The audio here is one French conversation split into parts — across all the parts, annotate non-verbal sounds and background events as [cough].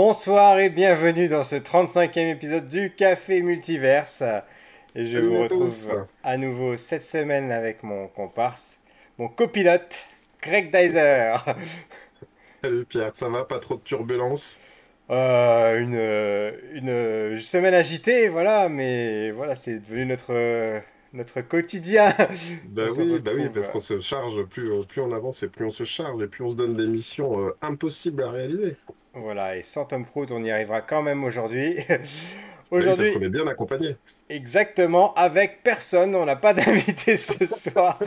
Bonsoir et bienvenue dans ce 35e épisode du Café Multiverse. Et je Salut vous retrouve à nouveau cette semaine avec mon comparse, mon copilote, Greg Dyser. [laughs] Salut Pierre, ça va? Pas trop de turbulences? Euh, une, une semaine agitée, voilà, mais voilà, c'est devenu notre, notre quotidien. Bah [laughs] On oui, bah oui, parce euh, qu'on se charge, plus, plus on avance et plus on se charge et plus on se donne des missions euh, impossibles à réaliser. Voilà, et sans Tom Cruise, on y arrivera quand même aujourd'hui. [laughs] Oui, Aujourd'hui, parce qu'on est bien accompagné. Exactement, avec personne, on n'a pas [laughs] d'invité ce [laughs] soir,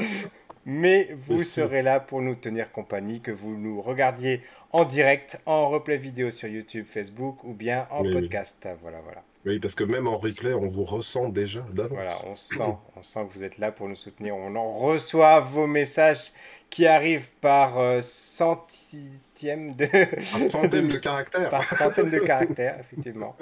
mais vous serez là pour nous tenir compagnie, que vous nous regardiez en direct, en replay vidéo sur YouTube, Facebook ou bien en Oui, oui. podcast. Voilà, voilà. Oui, parce que même en replay, on vous ressent déjà d'avance. Voilà, on sent, on sent que vous êtes là pour nous soutenir. On en reçoit vos messages qui arrivent par euh, centième de... Centaine de [laughs] caractères. par centaine de caractères, effectivement.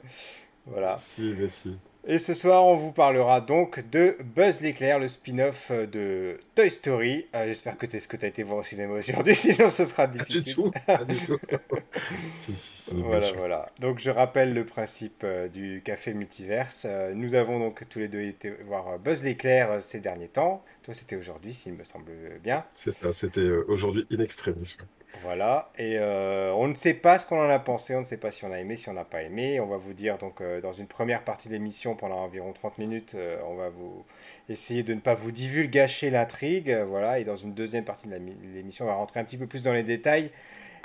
Voilà. Si, mais si. Et ce soir, on vous parlera donc de Buzz l'éclair, le spin-off de Toy Story. Euh, J'espère que tu as été voir au cinéma aujourd'hui, [laughs] sinon ce sera Pas du difficile. tout, pas du tout. [laughs] si, si, si, bien Voilà, voilà. Donc je rappelle le principe euh, du café multiverse. Euh, nous avons donc tous les deux été voir Buzz l'éclair ces derniers temps. Toi, c'était aujourd'hui, s'il me semble bien. C'est ça, c'était aujourd'hui in extremis. Voilà, et euh, on ne sait pas ce qu'on en a pensé, on ne sait pas si on a aimé, si on n'a pas aimé. On va vous dire donc euh, dans une première partie de l'émission, pendant environ 30 minutes, euh, on va vous essayer de ne pas vous divulgacher l'intrigue, euh, voilà. Et dans une deuxième partie de l'émission, on va rentrer un petit peu plus dans les détails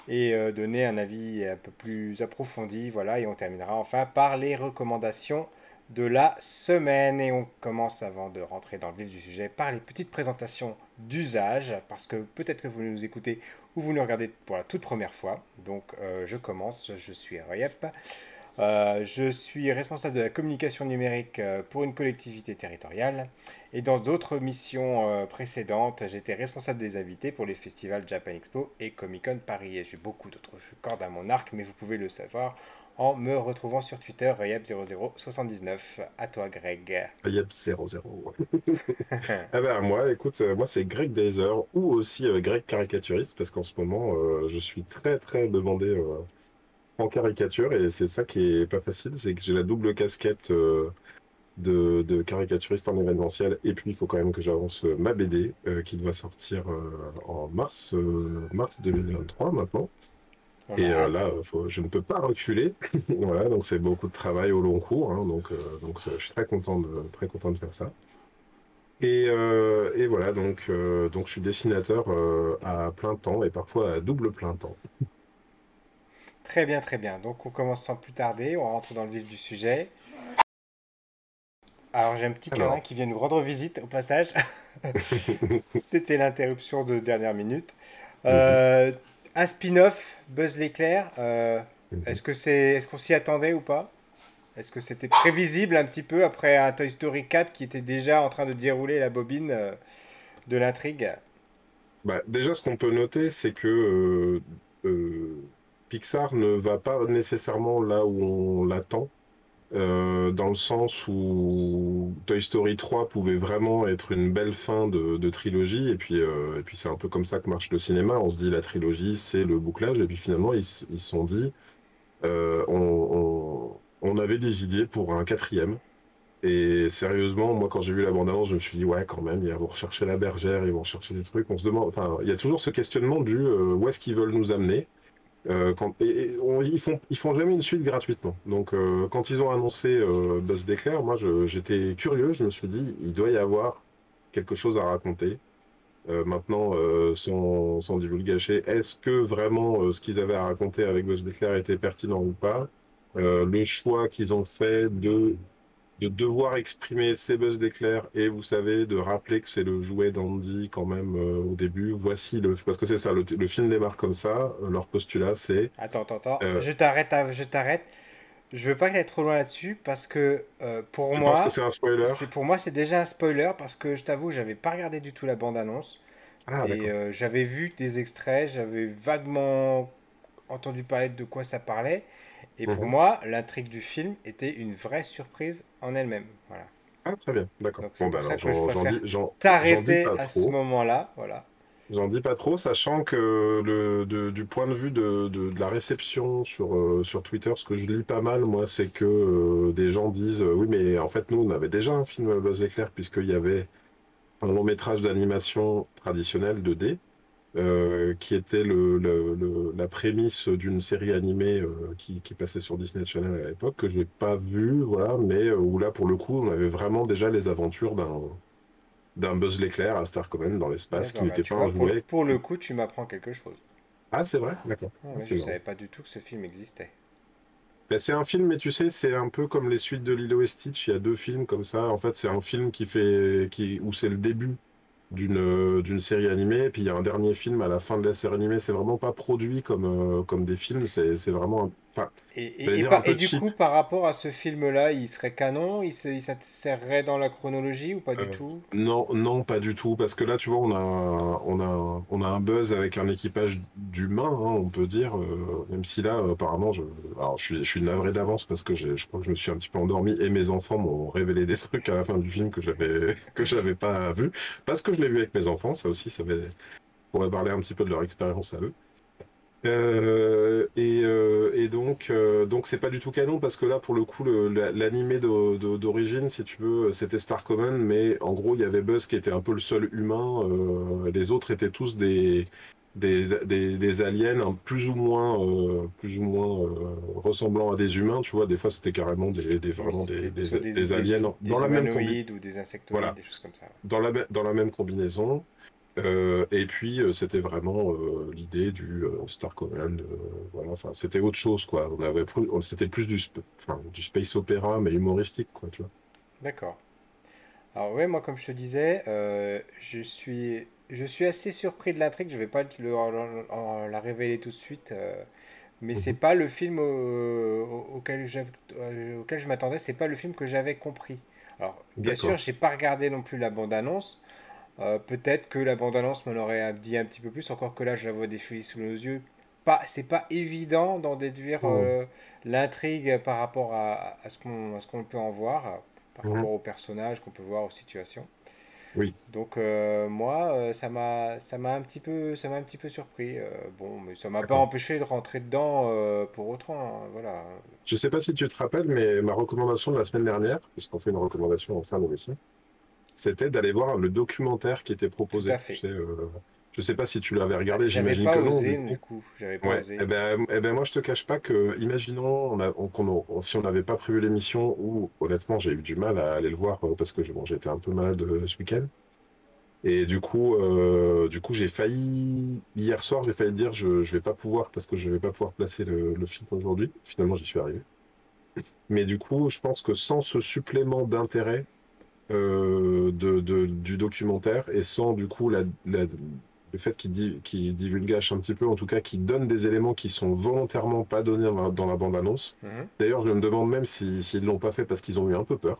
et euh, donner un avis un peu plus approfondi, voilà. Et on terminera enfin par les recommandations de la semaine. Et on commence avant de rentrer dans le vif du sujet par les petites présentations d'usage, parce que peut-être que vous nous écoutez ou vous nous regardez pour la toute première fois. Donc euh, je commence, je suis Rayep. Euh, je suis responsable de la communication numérique euh, pour une collectivité territoriale. Et dans d'autres missions euh, précédentes, j'étais responsable des invités pour les festivals Japan Expo et Comic Con Paris. Et j'ai beaucoup d'autres cordes à mon arc, mais vous pouvez le savoir en me retrouvant sur Twitter, Rayep0079. À toi, Greg. Yep, 0-0. Ah ben moi, écoute, moi c'est Greg Dazer ou aussi Greg Caricaturiste parce qu'en ce moment je suis très très demandé en caricature et c'est ça qui est pas facile, c'est que j'ai la double casquette euh, de, de caricaturiste en événementiel et puis il faut quand même que j'avance euh, ma BD euh, qui doit sortir en mars, mars 2023 maintenant. On Et là, faut- je ne peux pas reculer. [laughs] Voilà, donc c'est beaucoup de travail au long cours. hein, donc, donc je suis très content de, très content de faire ça. Et, euh, et voilà, donc, euh, donc je suis dessinateur euh, à plein temps et parfois à double plein temps. Très bien, très bien. Donc on commence sans plus tarder, on rentre dans le vif du sujet. Alors j'ai un petit câlin qui vient nous rendre visite au passage. [laughs] C'était l'interruption de dernière minute. Euh, un spin-off, Buzz l'éclair. euh, est-ce que c'est, est-ce qu'on s'y attendait ou pas? Est-ce que c'était prévisible un petit peu après un Toy Story 4 qui était déjà en train de dérouler la bobine euh, de l'intrigue? Bah, déjà, ce qu'on peut noter, c'est que euh, Pixar ne va pas nécessairement là où on l'attend, euh, dans le sens où Toy Story 3 pouvait vraiment être une belle fin de, trilogie, et puis, euh, et puis c'est un peu comme ça que marche le cinéma. On se dit la trilogie, c'est le bouclage, et puis finalement, ils se sont dit, euh, on, on- avait des idées pour un quatrième. Et sérieusement, moi, quand j'ai vu la bande-annonce, je me suis dit, ouais, quand même, ils vont rechercher la bergère, ils vont rechercher des trucs. On se demande, enfin, il y a toujours ce questionnement du où est-ce qu'ils veulent nous amener? Euh, ils font, jamais une suite gratuitement. Donc, euh, quand ils ont annoncé euh, Buzz d'éclair, moi, j'étais curieux. Je me suis dit, il doit y avoir quelque chose à raconter. Maintenant, sans, sans divulgacher, est-ce que vraiment ce qu'ils avaient à raconter avec Buzz d'éclair était pertinent ou pas? Le choix qu'ils ont fait de de devoir exprimer ces buzz d'éclair et vous savez de rappeler que c'est le jouet d'Andy quand même euh, au début. Voici le parce que c'est ça le, le film démarre comme ça. euh, leur postulat c'est Attends, attends, attends. Euh. Je t'arrête, je t'arrête. Je veux pas aller trop loin là-dessus parce que euh, pour tu moi, c'est un spoiler? c'est pour moi c'est déjà un spoiler parce que je t'avoue, j'avais pas regardé du tout la bande-annonce Ah d'accord. et j'avais vu des extraits, j'avais vaguement entendu parler de quoi ça parlait et pour Mhm. moi, l'intrigue du film était une vraie surprise en elle-même. Voilà. Ah très bien, d'accord. Donc c'est Bon bah ça alors que je j'en T'arrêter à ce moment-là, voilà. J'en dis pas trop, sachant que le, de- du point de vue de, de- de la réception sur, euh, sur Twitter, ce que je lis pas mal, moi, c'est que euh, des gens disent euh, oui, mais en fait, nous, on avait déjà un film Buzz éclair, puisqu'il y avait un long métrage d'animation traditionnel 2D, euh, qui était le, le- le- la prémisse d'une série animée euh, qui, qui passait sur Disney Channel à l'époque, que je n'ai pas vu, voilà, mais euh, où là, pour le coup, on avait vraiment déjà les aventures d'un d'un Buzz l'éclair à Star Command dans l'espace, qui bah, n'était pas un pour, jouet. pour le coup, tu m'apprends quelque chose. Ah, c'est vrai? D'accord. Ah Ah, je marrant. savais pas du tout que ce film existait. Ben, c'est un film, mais tu sais, c'est un peu comme les suites de Lilo et Stitch. Il y a deux films comme ça. En fait, c'est un film qui fait, qui, où c'est le début d'une euh, d'une série animée, et puis il y a un dernier film à la fin de la série animée. C'est vraiment pas produit comme, euh, comme des films. C'est c'est vraiment, un- enfin, Et, par- du cheap. coup, par rapport à ce film-là, il serait canon? Il s'insérerait dans la chronologie ou pas du Euh, tout? non, non, pas du tout, parce que là, tu vois, on a, un- on a, on a un buzz avec un équipage d'humains, hein, on peut dire, euh, même si là, apparemment, je, alors, je suis, je suis navré d'avance parce que je crois que je me suis un petit peu endormi et mes enfants m'ont révélé des [laughs] trucs à la fin du film que j'avais, que j'avais pas vu, parce que je l'ai vu avec mes enfants, ça aussi, ça va, on va parler un petit peu de leur expérience à eux. Euh, et, euh, et donc, euh, donc c'est pas du tout canon parce que là, pour le coup, l'animé d'origine, si tu veux, c'était Star Command, mais en gros, il y avait Buzz qui était un peu le seul humain. les autres étaient tous des, des, des, des aliens hein, plus ou moins, plus ou moins euh, ressemblant à des humains. Tu vois, des fois, c'était carrément des, vraiment des, aliens dans la même ou des insectoïdes, voilà, des choses comme ça. dans la, me- dans la même combinaison. Euh, et puis, euh, c'était vraiment euh, l'idée du Star Command. voilà, enfin, c'était autre chose, quoi. On avait plus, c'était plus du, sp- du space opéra, mais humoristique, quoi, tu vois. D'accord. Alors ouais, moi comme je te disais, je suis, je suis assez surpris de l'intrigue. Je vais pas te le- en- en- la révéler tout de suite, mais c'est Mhm. pas le film au- au- auquel je, auquel je m'attendais. C'est pas le film que j'avais compris. Alors bien sûr, j'ai pas regardé non plus la bande-annonce. Euh, peut-être que la bande-annonce me l'aurait dit un petit peu plus. Encore que là, je la vois défiler sous nos yeux. Pas, c'est pas évident d'en déduire Mhm. euh, l'intrigue par rapport à, à ce qu'on, peut en voir, par Mhm. rapport aux personnages qu'on peut voir, aux situations. Oui. Donc euh, moi, ça m'a, ça m'a un petit peu, ça m'a un petit peu surpris. euh, bon, mais ça m'a pas empêché de rentrer dedans euh, pour autant. hein, voilà. Je sais pas si tu te rappelles, mais ma recommandation de la semaine dernière, parce qu'on fait une recommandation en fin d'émission, c'était d'aller voir le documentaire qui était Tout à proposé. Tu fait. sais, euh, je sais pas si tu l'avais regardé, j'imagine que non, osé du coup. j'avais pas Ouais, osé. eh ben, eh ben moi je te cache pas que, imaginons, on a, on- qu'on a- si on n'avait pas prévu l'émission, ou honnêtement j'ai eu du mal à aller le voir euh, parce que bon, j'étais un peu malade euh, ce week-end, et du coup, euh, du coup j'ai failli, hier soir j'ai failli dire je, je vais pas pouvoir parce que je vais pas pouvoir placer le, le film aujourd'hui, finalement j'y suis arrivé. Mais du coup je pense que sans ce supplément d'intérêt euh, de, de- du documentaire et sans du coup la, la- le fait qu'il di- qu'il divulgage un petit peu, en tout cas qu'il donne des éléments qui sont volontairement pas donnés dans la, dans la bande-annonce. Mhm. D'ailleurs, je me demande même si, s'ils l'ont pas fait parce qu'ils ont eu un peu peur.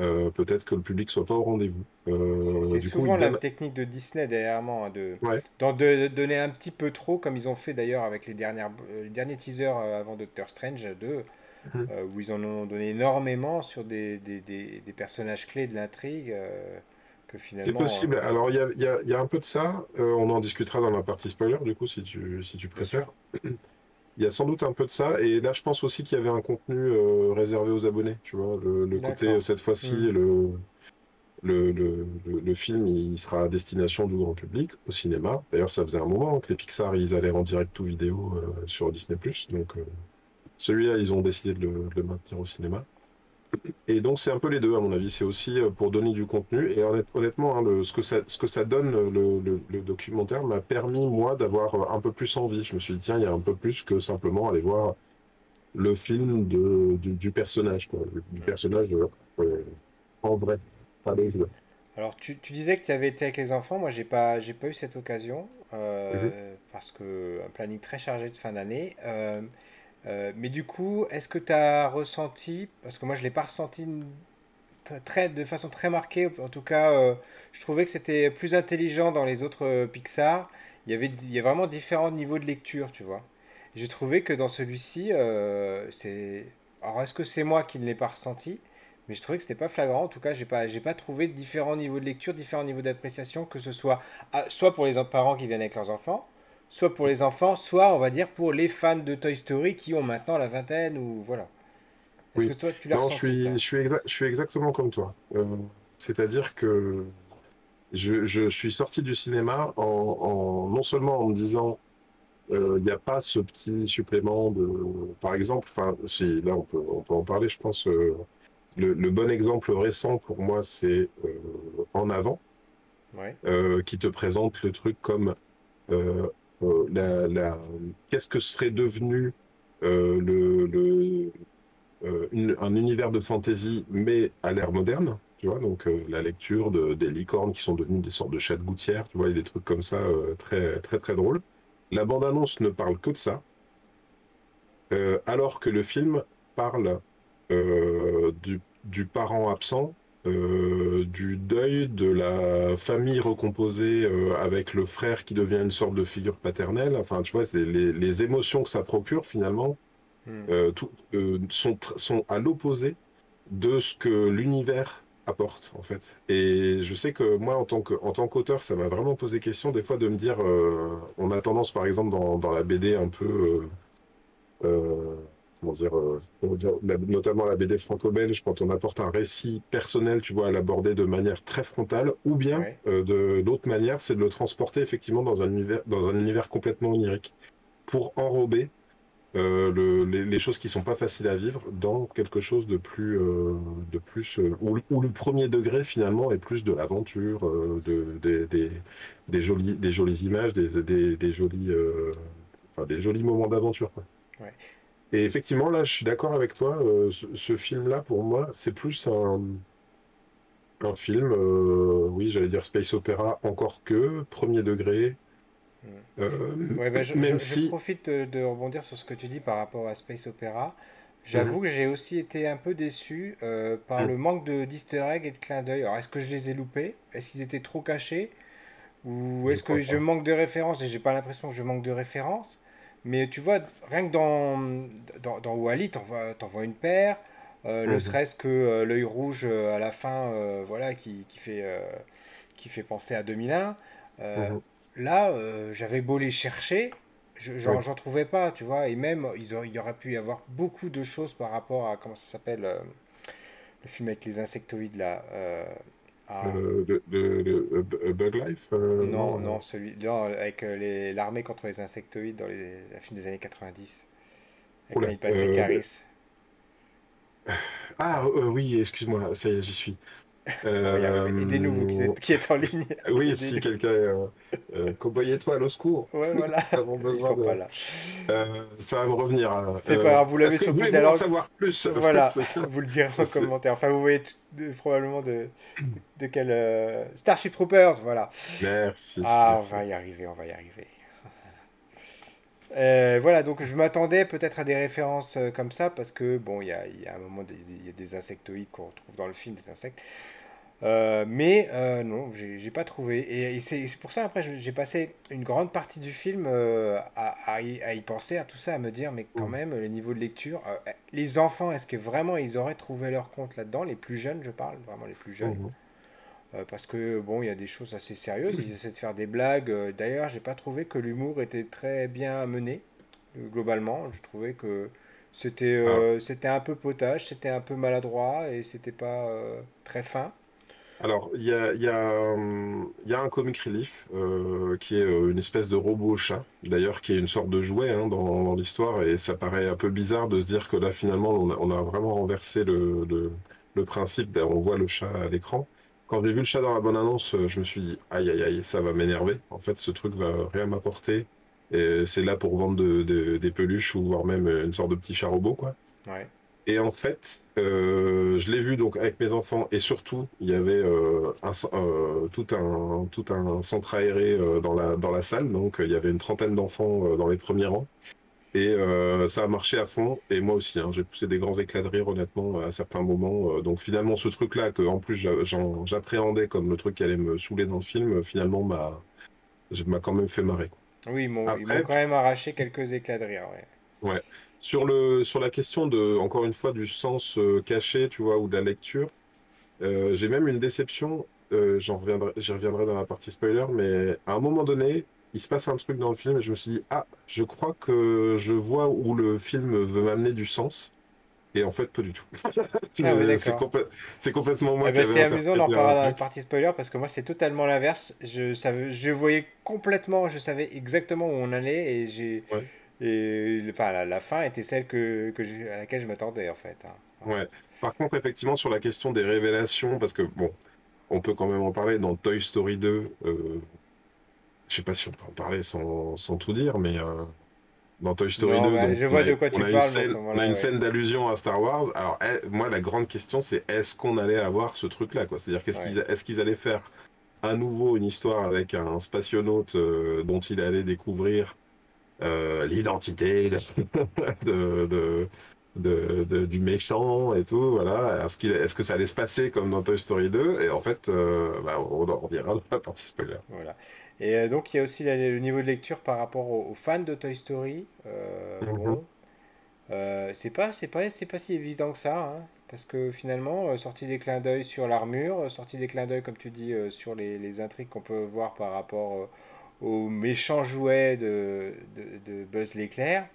Euh, peut-être que le public soit pas au rendez-vous. C'est Euh, c'est coup, souvent la technique de Disney dernièrement, hein, de, Ouais. donner un petit peu trop, comme ils ont fait d'ailleurs avec les, dernières, les derniers teasers avant Doctor Strange 2, Mhm. euh, où ils en ont donné énormément sur des, des, des- des personnages clés de l'intrigue, euh, que C'est possible. euh, Alors, il y y y a un peu de ça. On en discutera dans la partie spoiler, du coup, si tu, si tu préfères. [clears throat] Il y a sans doute un peu de ça. Et là, je pense aussi qu'il y avait un contenu réservé aux abonnés. Tu vois, le, le côté, cette fois-ci, Mhm. le, le, le, le- le film, il sera à destination du grand public, au cinéma. D'ailleurs, ça faisait un moment que les Pixar, ils allaient en direct ou vidéo euh, sur Disney+. Donc, euh, celui-là, ils ont décidé de le, de le maintenir au cinéma. Et donc, c'est un peu les deux, à mon avis. C'est aussi euh, pour donner du contenu. Et honnête- honnêtement, hein, le- ce que ça, ce que ça donne, le, documentaire, m'a permis, moi, d'avoir euh, un peu plus envie. Je me suis dit, tiens, il y a un peu plus que simplement aller voir le film de, du, du personnage, quoi. Du, personnage euh, en vrai. Alors, tu, tu disais que tu avais été avec les enfants. Moi, j'ai pas, j'ai pas eu cette occasion Mhm. euh, parce que un planning très chargé de fin d'année. Euh, euh, mais du coup, est-ce que tu as ressenti, parce que moi, je l'ai pas ressenti de façon très marquée. En tout cas, euh, je trouvais que c'était plus intelligent dans les autres euh, Pixar. Il y avait, il y a vraiment différents niveaux de lecture, tu vois. J'ai trouvé que dans celui-ci, c'est. Alors, est-ce que c'est moi qui ne l'ai pas ressenti? mais je trouvais que c'était pas flagrant. En tout cas, j'ai pas, pas trouvé différents niveaux de lecture, différents niveaux d'appréciation, que ce soit ah, soit pour les parents qui viennent avec leurs enfants, soit pour les enfants, soit on va dire pour les fans de Toy Story qui ont maintenant la vingtaine ou voilà. Est-ce Oui. que toi tu l'as Non, je ressenti suis, ça? je suis, je suis exactement comme toi. Euh, c'est-à-dire que je, je suis sorti du cinéma en, en- non seulement en me disant euh, il n'y a pas ce petit supplément de, par exemple, enfin, si, là on peut, on peut en parler, je pense. euh, le, le bon exemple récent pour moi, c'est En avant, Ouais, qui te présente le truc comme euh, la- qu'est-ce que serait devenu euh, le, euh, un univers de fantasy, mais à l'ère moderne. Tu vois, donc euh, la lecture de, des licornes qui sont devenues des sortes de chats de gouttière, tu vois, et des trucs comme ça euh, très très très drôles. La bande-annonce ne parle que de ça, euh, alors que le film parle euh, du parent absent, euh, du deuil de la famille recomposée euh, avec le frère qui devient une sorte de figure paternelle. Enfin, tu vois, c'est les, les émotions que ça procure finalement Hmm. euh, tout- sont, sont à l'opposé de ce que l'univers apporte en fait. Et je sais que moi, en tant que, en tant qu'auteur, ça m'a vraiment posé question des fois de me dire, on a tendance par exemple dans, dans la BD un peu, euh, comment dire, euh, comment dire, la- notamment la BD franco-belge, quand on apporte un récit personnel, tu vois, à l'aborder de manière très frontale, ou bien ouais, euh, de l'autre manière, c'est de le transporter effectivement dans un univers, dans un univers complètement onirique pour enrober euh, le- les, les choses qui sont pas faciles à vivre dans quelque chose de plus, euh, de plus euh, où, où le premier degré finalement est plus de l'aventure, de, des, des, des jolies, des jolies images, des, des, des jolis, enfin, des jolis moments d'aventure, ouais. Et effectivement, là, je suis d'accord avec toi. euh, ce, ce film-là, pour moi, c'est plus un, un film, euh, oui, j'allais dire space opéra, encore que premier degré, Hmm. euh, Ouais, bah, je, je- même je si. profite de, rebondir sur ce que tu dis par rapport à Space Opera. Mhm, J'avoue que j'ai aussi été un peu déçu euh, par mhm, le manque de d'easter egg et de clins d'œil. Alors, est-ce que je les ai loupés? Est-ce qu'ils étaient trop cachés? Ou je est-ce que je manque de références? Et j'ai pas l'impression que je manque de références. Mais tu vois, rien que dans, dans, dans Wall-E, t'en vois, une paire. Euh, ne Mhm, serait-ce que euh, l'œil rouge euh, à la fin, euh, voilà, qui, qui fait, euh, qui fait penser à 2001. Euh, mhm, là, euh, j'avais beau les chercher, je- j'en oui. trouvais pas, tu vois. Et même, il y aurait pu y avoir beaucoup de choses par rapport à, comment ça s'appelle, euh, le film avec les insectoïdes là. Euh, ah, Euh, de, de, de- euh, B- Bug Life, euh, non, non. euh, non, celui, non, avec euh, les- l'armée contre les insectoïdes dans les, un film des années 90, avec Neil Patrick euh, Harris. ah euh, oui, excuse-moi, ça y est, j'y suis. Arriver. Aidez-nous, vous qui Euh, êtes, qui êtes en ligne. oui, si quelqu'un est euh, euh, Cowboy Étoile au secours, Ouais, [laughs] voilà. nous avons Ils besoin sont pas de. là. Euh, ça va me revenir. hein. C'est pas Euh, grave, vous l'avez sur vous le bout voulez de la en langue. savoir plus? Voilà, ça. vous le direz en commentaire. Enfin, vous voyez de- probablement de, de quel... euh, Starship Troopers, voilà. Merci, Ah, on va y arriver, on va y arriver. Euh, voilà, donc je m'attendais peut-être à des références euh, comme ça, parce que, bon, il y a, y a un moment, il y a des insectoïdes qu'on retrouve dans le film, des insectes. Euh, mais euh, non, j'ai pas trouvé. Et, et c'est pour ça, après, j'ai passé une grande partie du film euh, à, à y, à y penser, à tout ça, à me dire, mais quand Mhm, même, le niveau de lecture, euh, les enfants, est-ce que vraiment ils auraient trouvé leur compte là-dedans? Les plus jeunes, je parle, vraiment les plus jeunes. mhm. Euh, parce que, bon, il y a des choses assez sérieuses, ils essaient de faire des blagues. D'ailleurs, j'ai pas trouvé que l'humour était très bien mené, globalement. Je trouvais que c'était Ah, c'était un peu potage, c'était un peu maladroit et c'était pas très fin. Alors, il y a, il y a, un comic relief euh, qui est euh, une espèce de robot chat, d'ailleurs, qui est une sorte de jouet hein, dans, l'histoire, et ça paraît un peu bizarre de se dire que là, finalement, on a, vraiment renversé le, principe, on voit le chat à l'écran. Quand j'ai vu le chat dans la bonne annonce, euh, je me suis dit, aïe, aïe, aïe, ça va m'énerver. En fait, ce truc va rien m'apporter, et c'est là pour vendre de- de- des peluches ou voire même une sorte de petit chat robot, quoi. Ouais. Et en fait, euh, je l'ai vu donc avec mes enfants et surtout, il y avait euh, un, euh, tout un, tout un centre aéré dans la, dans la salle. Donc, il y avait une trentaine d'enfants dans les premiers rangs. Et ça a marché à fond. Et moi aussi, hein, j'ai poussé des grands éclats de rire, honnêtement, à certains moments. Donc, finalement, ce truc-là, que en plus j'appréhendais comme le truc qui allait me saouler dans le film, finalement, m'a quand même fait marrer. Oui, ils m'ont quand même arraché quelques éclats de rire, ouais. Ouais. Sur le, sur la question de, encore une fois, du sens euh, caché, tu vois, ou de la lecture, euh, j'ai même une déception. euh, j'en reviendrai, j'y reviendrai dans la partie spoiler, mais à un moment donné, il se passe un truc dans le film et je me suis dit, ah, je crois que je vois où le film veut m'amener du sens. Et en fait, pas du tout. [laughs] Ah oui, C'est complètement Eh moi qui ben, c'est amusant d'en parler dans la partie spoiler parce que moi c'est totalement l'inverse. Je savais, je voyais complètement, je savais exactement où on allait et j'ai Ouais. Et enfin la, la fin était celle que, à laquelle je m'attendais en fait. hein. Ouais. Par contre, effectivement, sur la question des révélations, parce que bon, on peut quand même en parler dans Toy Story 2. euh, je sais pas si on peut en parler sans, sans tout dire, mais euh, dans Toy Story Non, 2, bah, donc je on a, de quoi on tu a une parles, scène, on a moment-là, une ouais. scène d'allusion à Star Wars. Alors, eh, moi, la grande question, c'est est-ce qu'on allait avoir ce truc-là, quoi? C'est-à-dire, qu'est-ce qu'ils, est-ce qu'ils allaient faire à nouveau une histoire avec un spationaute euh, dont il allait découvrir l'identité [laughs] de, du méchant et tout, voilà. Est-ce que ça allait se passer comme dans Toy Story 2? Et en fait, euh, bah, on en dira dans la partie spoiler. Voilà. Et euh, donc il y a aussi le niveau de lecture par rapport aux, fans de Toy Story. Euh, Mhm. bon, euh, c'est pas, c'est pas, c'est pas si évident que ça, hein, parce que finalement, euh, sorti des clins d'œil sur l'armure, euh, sorti des clins d'œil, comme tu dis, euh, sur les, les intrigues qu'on peut voir par rapport euh, aux méchants jouets de, de, de Buzz l'éclair,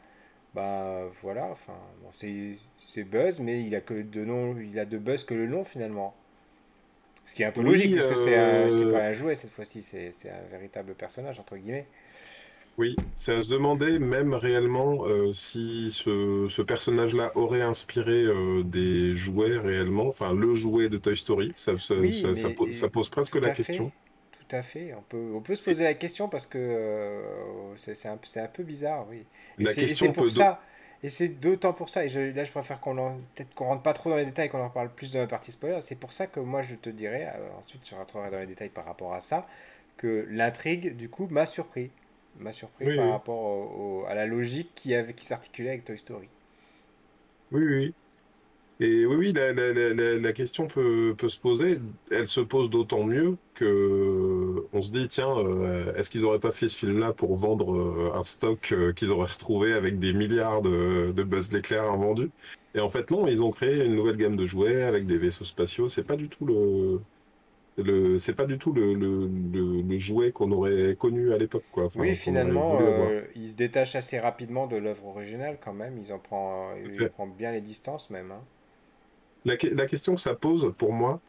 bah voilà, enfin, bon, c'est Buzz, mais il a que de nom, il a de Buzz que le nom finalement. Ce qui est un peu logique, puisque c'est un- c'est euh, pas un jouet cette fois-ci, c'est un véritable personnage, entre guillemets. oui, c'est à se demander même réellement euh, si ce, ce personnage-là aurait inspiré euh, des jouets réellement, enfin le jouet de Toy Story. Ça, ça, Oui, ça, ça mais pose, presque la fait, question. À fait. On peut, on peut se poser la question parce que euh, c'est un, peu bizarre, oui. Et La et question pour peut... ça, et c'est d'autant pour ça, et je- là je préfère qu'on en, peut-être qu'on rentre pas trop dans les détails, qu'on en parle plus dans la partie spoiler, c'est pour ça que moi je te dirais, euh, ensuite je rentrerai dans les détails par rapport à ça, que l'intrigue du coup m'a surpris. M'a surpris Oui, par oui, rapport au- au- à la logique qui, avait, qui s'articulait avec Toy Story. oui, oui. Et oui, oui, la, la- la- la- question peut, peut se poser. Elle se pose d'autant mieux que on se dit, tiens, euh, est-ce qu'ils n'auraient pas fait ce film-là pour vendre euh, un stock euh, qu'ils auraient retrouvé avec des milliards de, de Buzz l'éclair invendus? Et en fait, non, ils ont créé une nouvelle gamme de jouets avec des vaisseaux spatiaux. C'est pas du tout le, le, c'est pas du tout le, le, le, le jouet qu'on aurait connu à l'époque, quoi. Oui, Enfin, finalement, voulu avoir. euh, il se détache assez rapidement de l'œuvre originale quand même. Ils en prend, il prend bien les distances même. hein. La, que- la question que ça pose pour moi,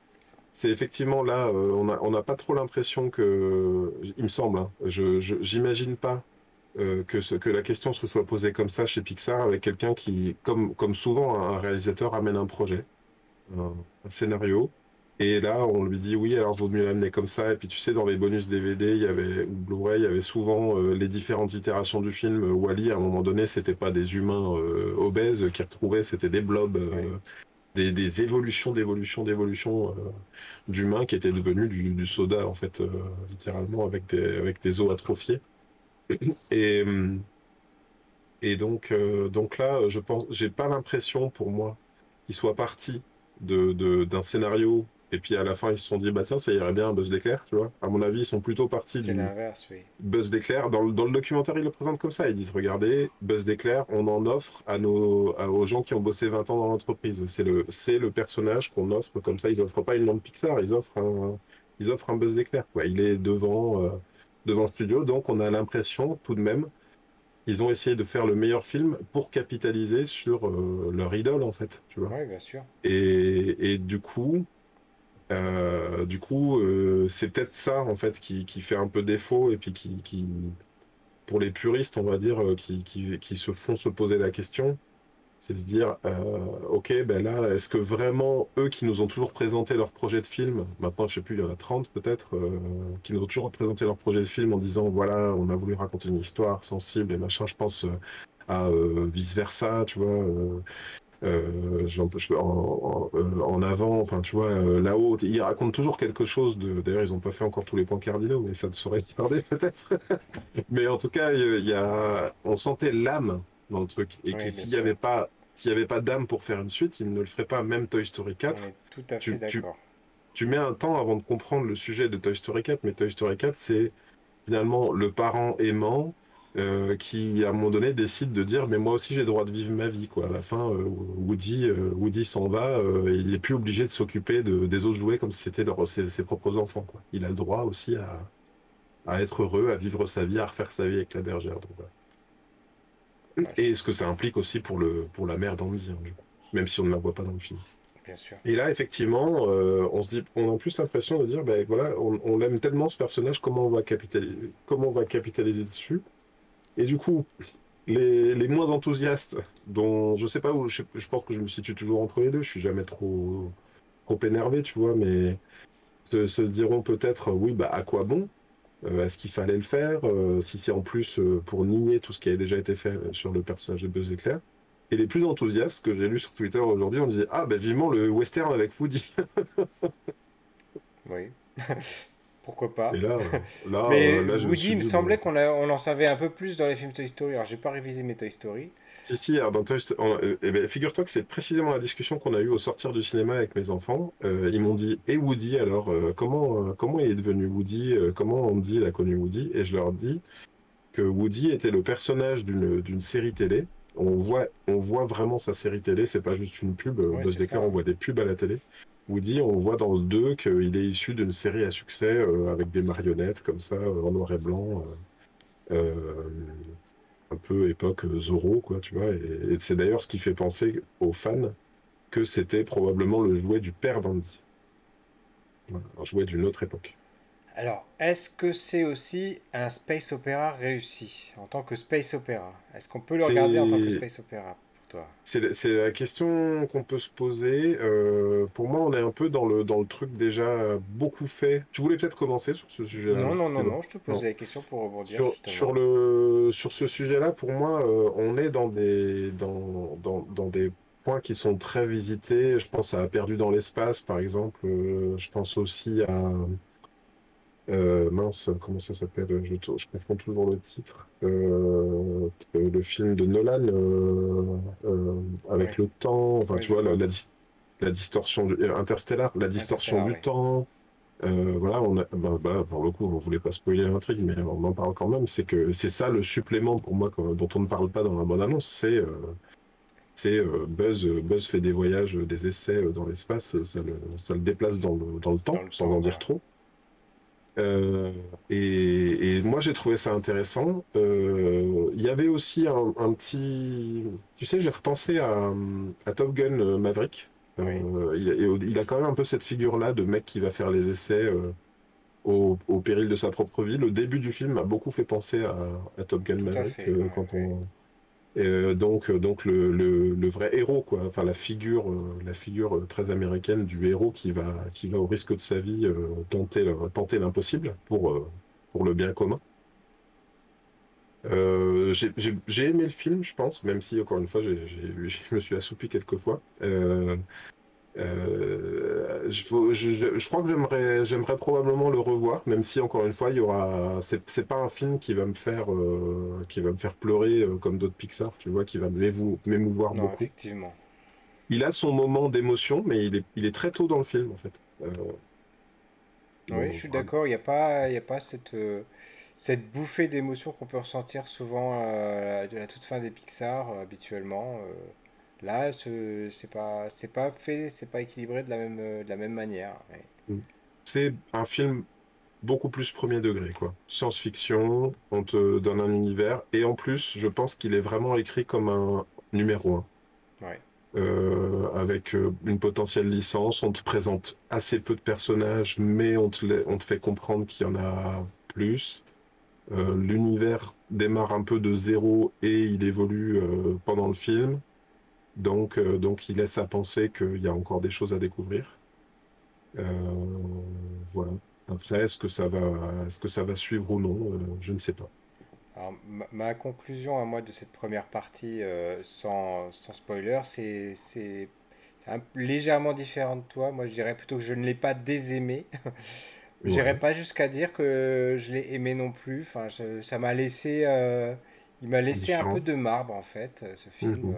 c'est effectivement là, euh, on n'a pas trop l'impression que, il me semble, hein, je, j'imagine pas euh, que, la question se soit posée comme ça chez Pixar avec quelqu'un qui, comme, souvent, un réalisateur amène un projet, un, scénario, et là on lui dit oui, alors vaut mieux l'amener comme ça, et puis tu sais, dans les bonus DVD, il y avait, ou Blu-ray, il y avait souvent euh, les différentes itérations du film. Wally, à un moment donné, c'était pas des humains obèses qui retrouvaient, c'était des blobs. Euh, des, évolutions, d'évolutions, d'évolutions euh, d'humains qui étaient devenus du, soda, en fait, euh, littéralement, avec des, avec des os atrophiés. Et, hum, et donc, euh, donc là, je pense, j'ai pas l'impression pour moi qu'ils soient partis de, de- d'un scénario et puis à la fin ils se sont dit bah tiens ça irait bien un Buzz d'éclair, tu vois. À mon avis ils sont plutôt partis du oui. Buzz d'éclair. Dans, le- dans le documentaire ils le présentent comme ça. Ils disent regardez Buzz d'éclair, on en offre à nos à- aux gens qui ont bossé 20 ans dans l'entreprise. C'est le c'est le personnage qu'on offre comme ça. Ils offrent pas une lampe Pixar, ils offrent un ils offrent un Buzz d'éclair. Quoi. Il est devant euh, devant le studio donc on a l'impression tout de même ils ont essayé de faire le meilleur film pour capitaliser sur euh, leur idole, en fait, tu vois. Oui, bien sûr. Et, et du coup, euh, du coup, euh, c'est peut-être ça, en fait, qui, qui fait un peu défaut et puis qui, pour les puristes, on va dire, euh, qui, qui, se font se poser la question, c'est se dire, ok, ben là, est-ce que vraiment, eux qui nous ont toujours présenté leur projet de film, maintenant, je sais plus, il y en a 30 peut-être, qui nous ont toujours présenté leur projet de film en disant, voilà, on a voulu raconter une histoire sensible et machin, je pense à euh, vice-versa, tu vois, euh, en, avant, enfin, tu vois, euh, là-haut, ils racontent toujours quelque chose de, d'ailleurs, ils n'ont pas fait encore tous les points cardinaux, mais ça ne saurait se tarder [laughs] peut-être. Mais en tout cas, il y a, on sentait l'âme dans le truc. Et Oui, que s'il n'y avait pas, s'il y avait pas d'âme pour faire une suite, ils ne le feraient pas. Même Toy Story On 4, est tout à fait tu, tu, d'accord. tu mets un temps avant de comprendre le sujet de Toy Story 4, mais Toy Story 4, c'est finalement le parent aimant euh, qui à un moment donné décide de dire mais moi aussi j'ai le droit de vivre ma vie quoi. À la fin, euh, Woody, euh, Woody s'en va, il est plus obligé de s'occuper de, des autres jouets comme si c'était ses, ses, propres enfants quoi. Il a le droit aussi à, à être heureux, à vivre sa vie, à refaire sa vie avec la bergère. Donc, Et ce que ça implique aussi pour le pour la mère d'Andy, hein, même si on ne la voit pas dans le film. Bien sûr. Et là, effectivement, on se dit, on a plus l'impression de dire, ben voilà, on, on l'aime tellement ce personnage, comment on va capitaliser, comment on va capitaliser dessus? Et du coup, les, les, moins enthousiastes, dont je sais pas où, je, pense que je me situe toujours entre les deux, je suis jamais trop, trop énervé, tu vois, mais se, diront peut-être, oui, bah à quoi bon euh, Est-ce qu'il fallait le faire euh, Si c'est en plus euh, pour nier tout ce qui a déjà été fait sur le personnage de Buzz Éclair. Et les plus enthousiastes que j'ai lu sur Twitter aujourd'hui, on disait Ah, bah vivement le western avec Woody. oui. [laughs] Pourquoi pas. Et là, là, [laughs] Mais là, Woody, il me semblait qu'on on en savait un peu plus dans les films Toy Story. Alors, j'ai pas révisé mes Toy Story. Si, si, alors dans Toy Story, eh ben, figure-toi que c'est précisément la discussion qu'on a eue au sortir du cinéma avec mes enfants. Euh, ils m'ont dit, et Woody, alors, euh, comment, euh, comment il est devenu Woody Comment Andy a connu Woody? Et je leur dis que Woody était le personnage d'une série télé. On voit, on voit vraiment sa série télé, c'est pas juste une pub. Ouais, Buzz on voit des pubs à la télé. Woody, on voit dans le 2 qu'il est issu d'une série à succès euh, avec des marionnettes comme ça, euh, en noir et blanc, euh, un peu époque Zorro, quoi, tu vois. Et, c'est d'ailleurs ce qui fait penser aux fans que c'était probablement le jouet du père d'Andy. un jouet d'une autre époque. Alors, est-ce que c'est aussi un space opéra réussi en tant que space opéra? Est-ce qu'on peut le regarder en tant que space opéra? C'est la question qu'on peut se poser. Euh, pour moi, on est un peu dans le, dans le truc déjà beaucoup fait. Tu voulais peut-être commencer sur ce sujet-là Non, non, non, non, je te posais la question pour rebondir. Sur, sur, le, sur ce sujet-là, pour moi, euh, on est dans des, dans, dans, dans, des points qui sont très visités. Je pense à Perdu dans l'espace, par exemple. Euh, je pense aussi à euh, mince, comment ça s'appelle? Je, je, confonds toujours le titre. Euh, le film de Nolan euh, avec le temps, enfin tu vois, la, la, distorsion du, Interstellar, la distorsion du temps. voilà, on a, bah, bah, pour le coup, on voulait pas spoiler l'intrigue, mais on en parle quand même. C'est que c'est ça le supplément pour moi dont on ne parle pas dans la bonne annonce, c'est c'est Buzz, Buzz fait des voyages, des essais dans l'espace, ça le, ça le déplace dans le, dans le temps, sans en dire trop. Euh, et, moi, j'ai trouvé ça intéressant. Euh, il y avait aussi un, petit. Tu sais, j'ai repensé à, Top Gun Maverick. Euh, il, a quand même un peu cette figure-là de mec qui va faire les essais au, péril de sa propre vie. Le début du film m'a beaucoup fait penser à, Top Gun Maverick quand on euh, donc, euh, donc le, vrai héros, quoi. Enfin, la figure, euh, la figure très américaine du héros qui va, qui va au risque de sa vie tenter, tenter l'impossible pour, pour le bien commun. j'ai aimé le film, je pense, même si, encore une fois, [laughs] je me suis assoupi quelques fois. Je, je, je, crois que j'aimerais, j'aimerais probablement le revoir, même si encore une fois, il y aura, c'est, c'est pas un film qui va me faire, euh, qui va me faire pleurer euh, comme d'autres Pixar, tu vois, qui va m'émouvoir beaucoup. Effectivement. Il a son moment d'émotion, mais il est, il est très tôt dans le film en fait. oui, je suis d'accord. Il n'y a pas, il a pas cette, cette bouffée d'émotion qu'on peut ressentir souvent de la toute fin des Pixar habituellement. Là, c'est pas, c'est pas fait, c'est pas équilibré de la même, de la même manière. Mm. C'est un film beaucoup plus premier degré, quoi. Science-fiction, on te donne un univers, et en plus, je pense qu'il est vraiment écrit comme un numéro 1. Euh, avec euh, une potentielle licence, on te présente assez peu de personnages, mais on te, on te fait comprendre qu'il y en a plus. Euh, l'univers démarre un peu de zéro et il évolue pendant le film. Donc, euh, donc il laisse à penser qu'il y a encore des choses à découvrir. Euh, voilà. Après, est-ce que ça va, est-ce que ça va suivre ou non euh, Je ne sais pas. Alors, ma, conclusion à moi de cette première partie, sans, sans, spoiler, c'est, légèrement différent de toi. Moi, je dirais plutôt que je ne l'ai pas désaimé. [laughs] je n'irai pas jusqu'à dire que je l'ai aimé non plus. Enfin, ça m'a laissé, il m'a laissé un peu de marbre en fait, ce film. Mhm.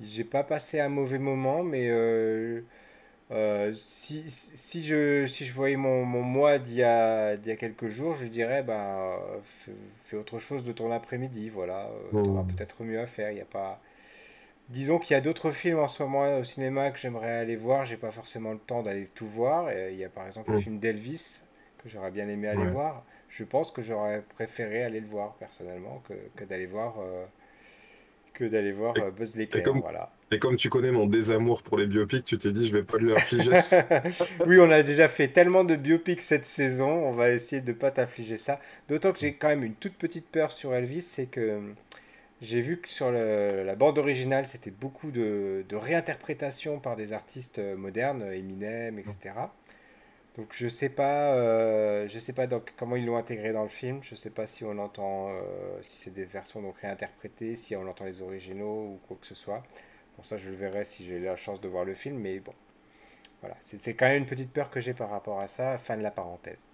J'ai pas passé un mauvais moment, mais euh, Euh, si, si, je, si je voyais mon, mon moi d'il y a, d'il y a quelques jours, je dirais, bah, fais, fais autre chose de ton après-midi, voilà. tu auras peut-être mieux à faire. Il y a pas... Disons qu'il y a d'autres films en ce moment au cinéma que j'aimerais aller voir. J'ai pas forcément le temps d'aller tout voir. Il y a par exemple le Hmm. film d'Elvis que j'aurais bien aimé aller Ouais. voir. Je pense que j'aurais préféré aller le voir personnellement que, que d'aller voir, euh, que d'aller voir Et, euh, Buzz et l'éclair. comme, Voilà. et comme tu connais mon désamour pour les biopics, tu t'es dit, je vais pas lui infliger ça. [laughs] Oui, on a déjà fait tellement de biopics cette saison, on va essayer de pas t'affliger ça. D'autant que j'ai quand même une toute petite peur sur Elvis, c'est que j'ai vu que sur le- la bande originale, c'était beaucoup de, de réinterprétations par des artistes euh, modernes, Eminem, etc. Donc je sais pas, euh, je sais pas donc comment ils l'ont intégré dans le film. Je sais pas si on entend, euh, si c'est des versions donc réinterprétées, si on entend les originaux ou quoi que ce soit. Bon, ça je le verrai si j'ai la chance de voir le film, mais bon. Voilà, c'est c'est quand même une petite peur que j'ai par rapport à ça. Fin de la parenthèse.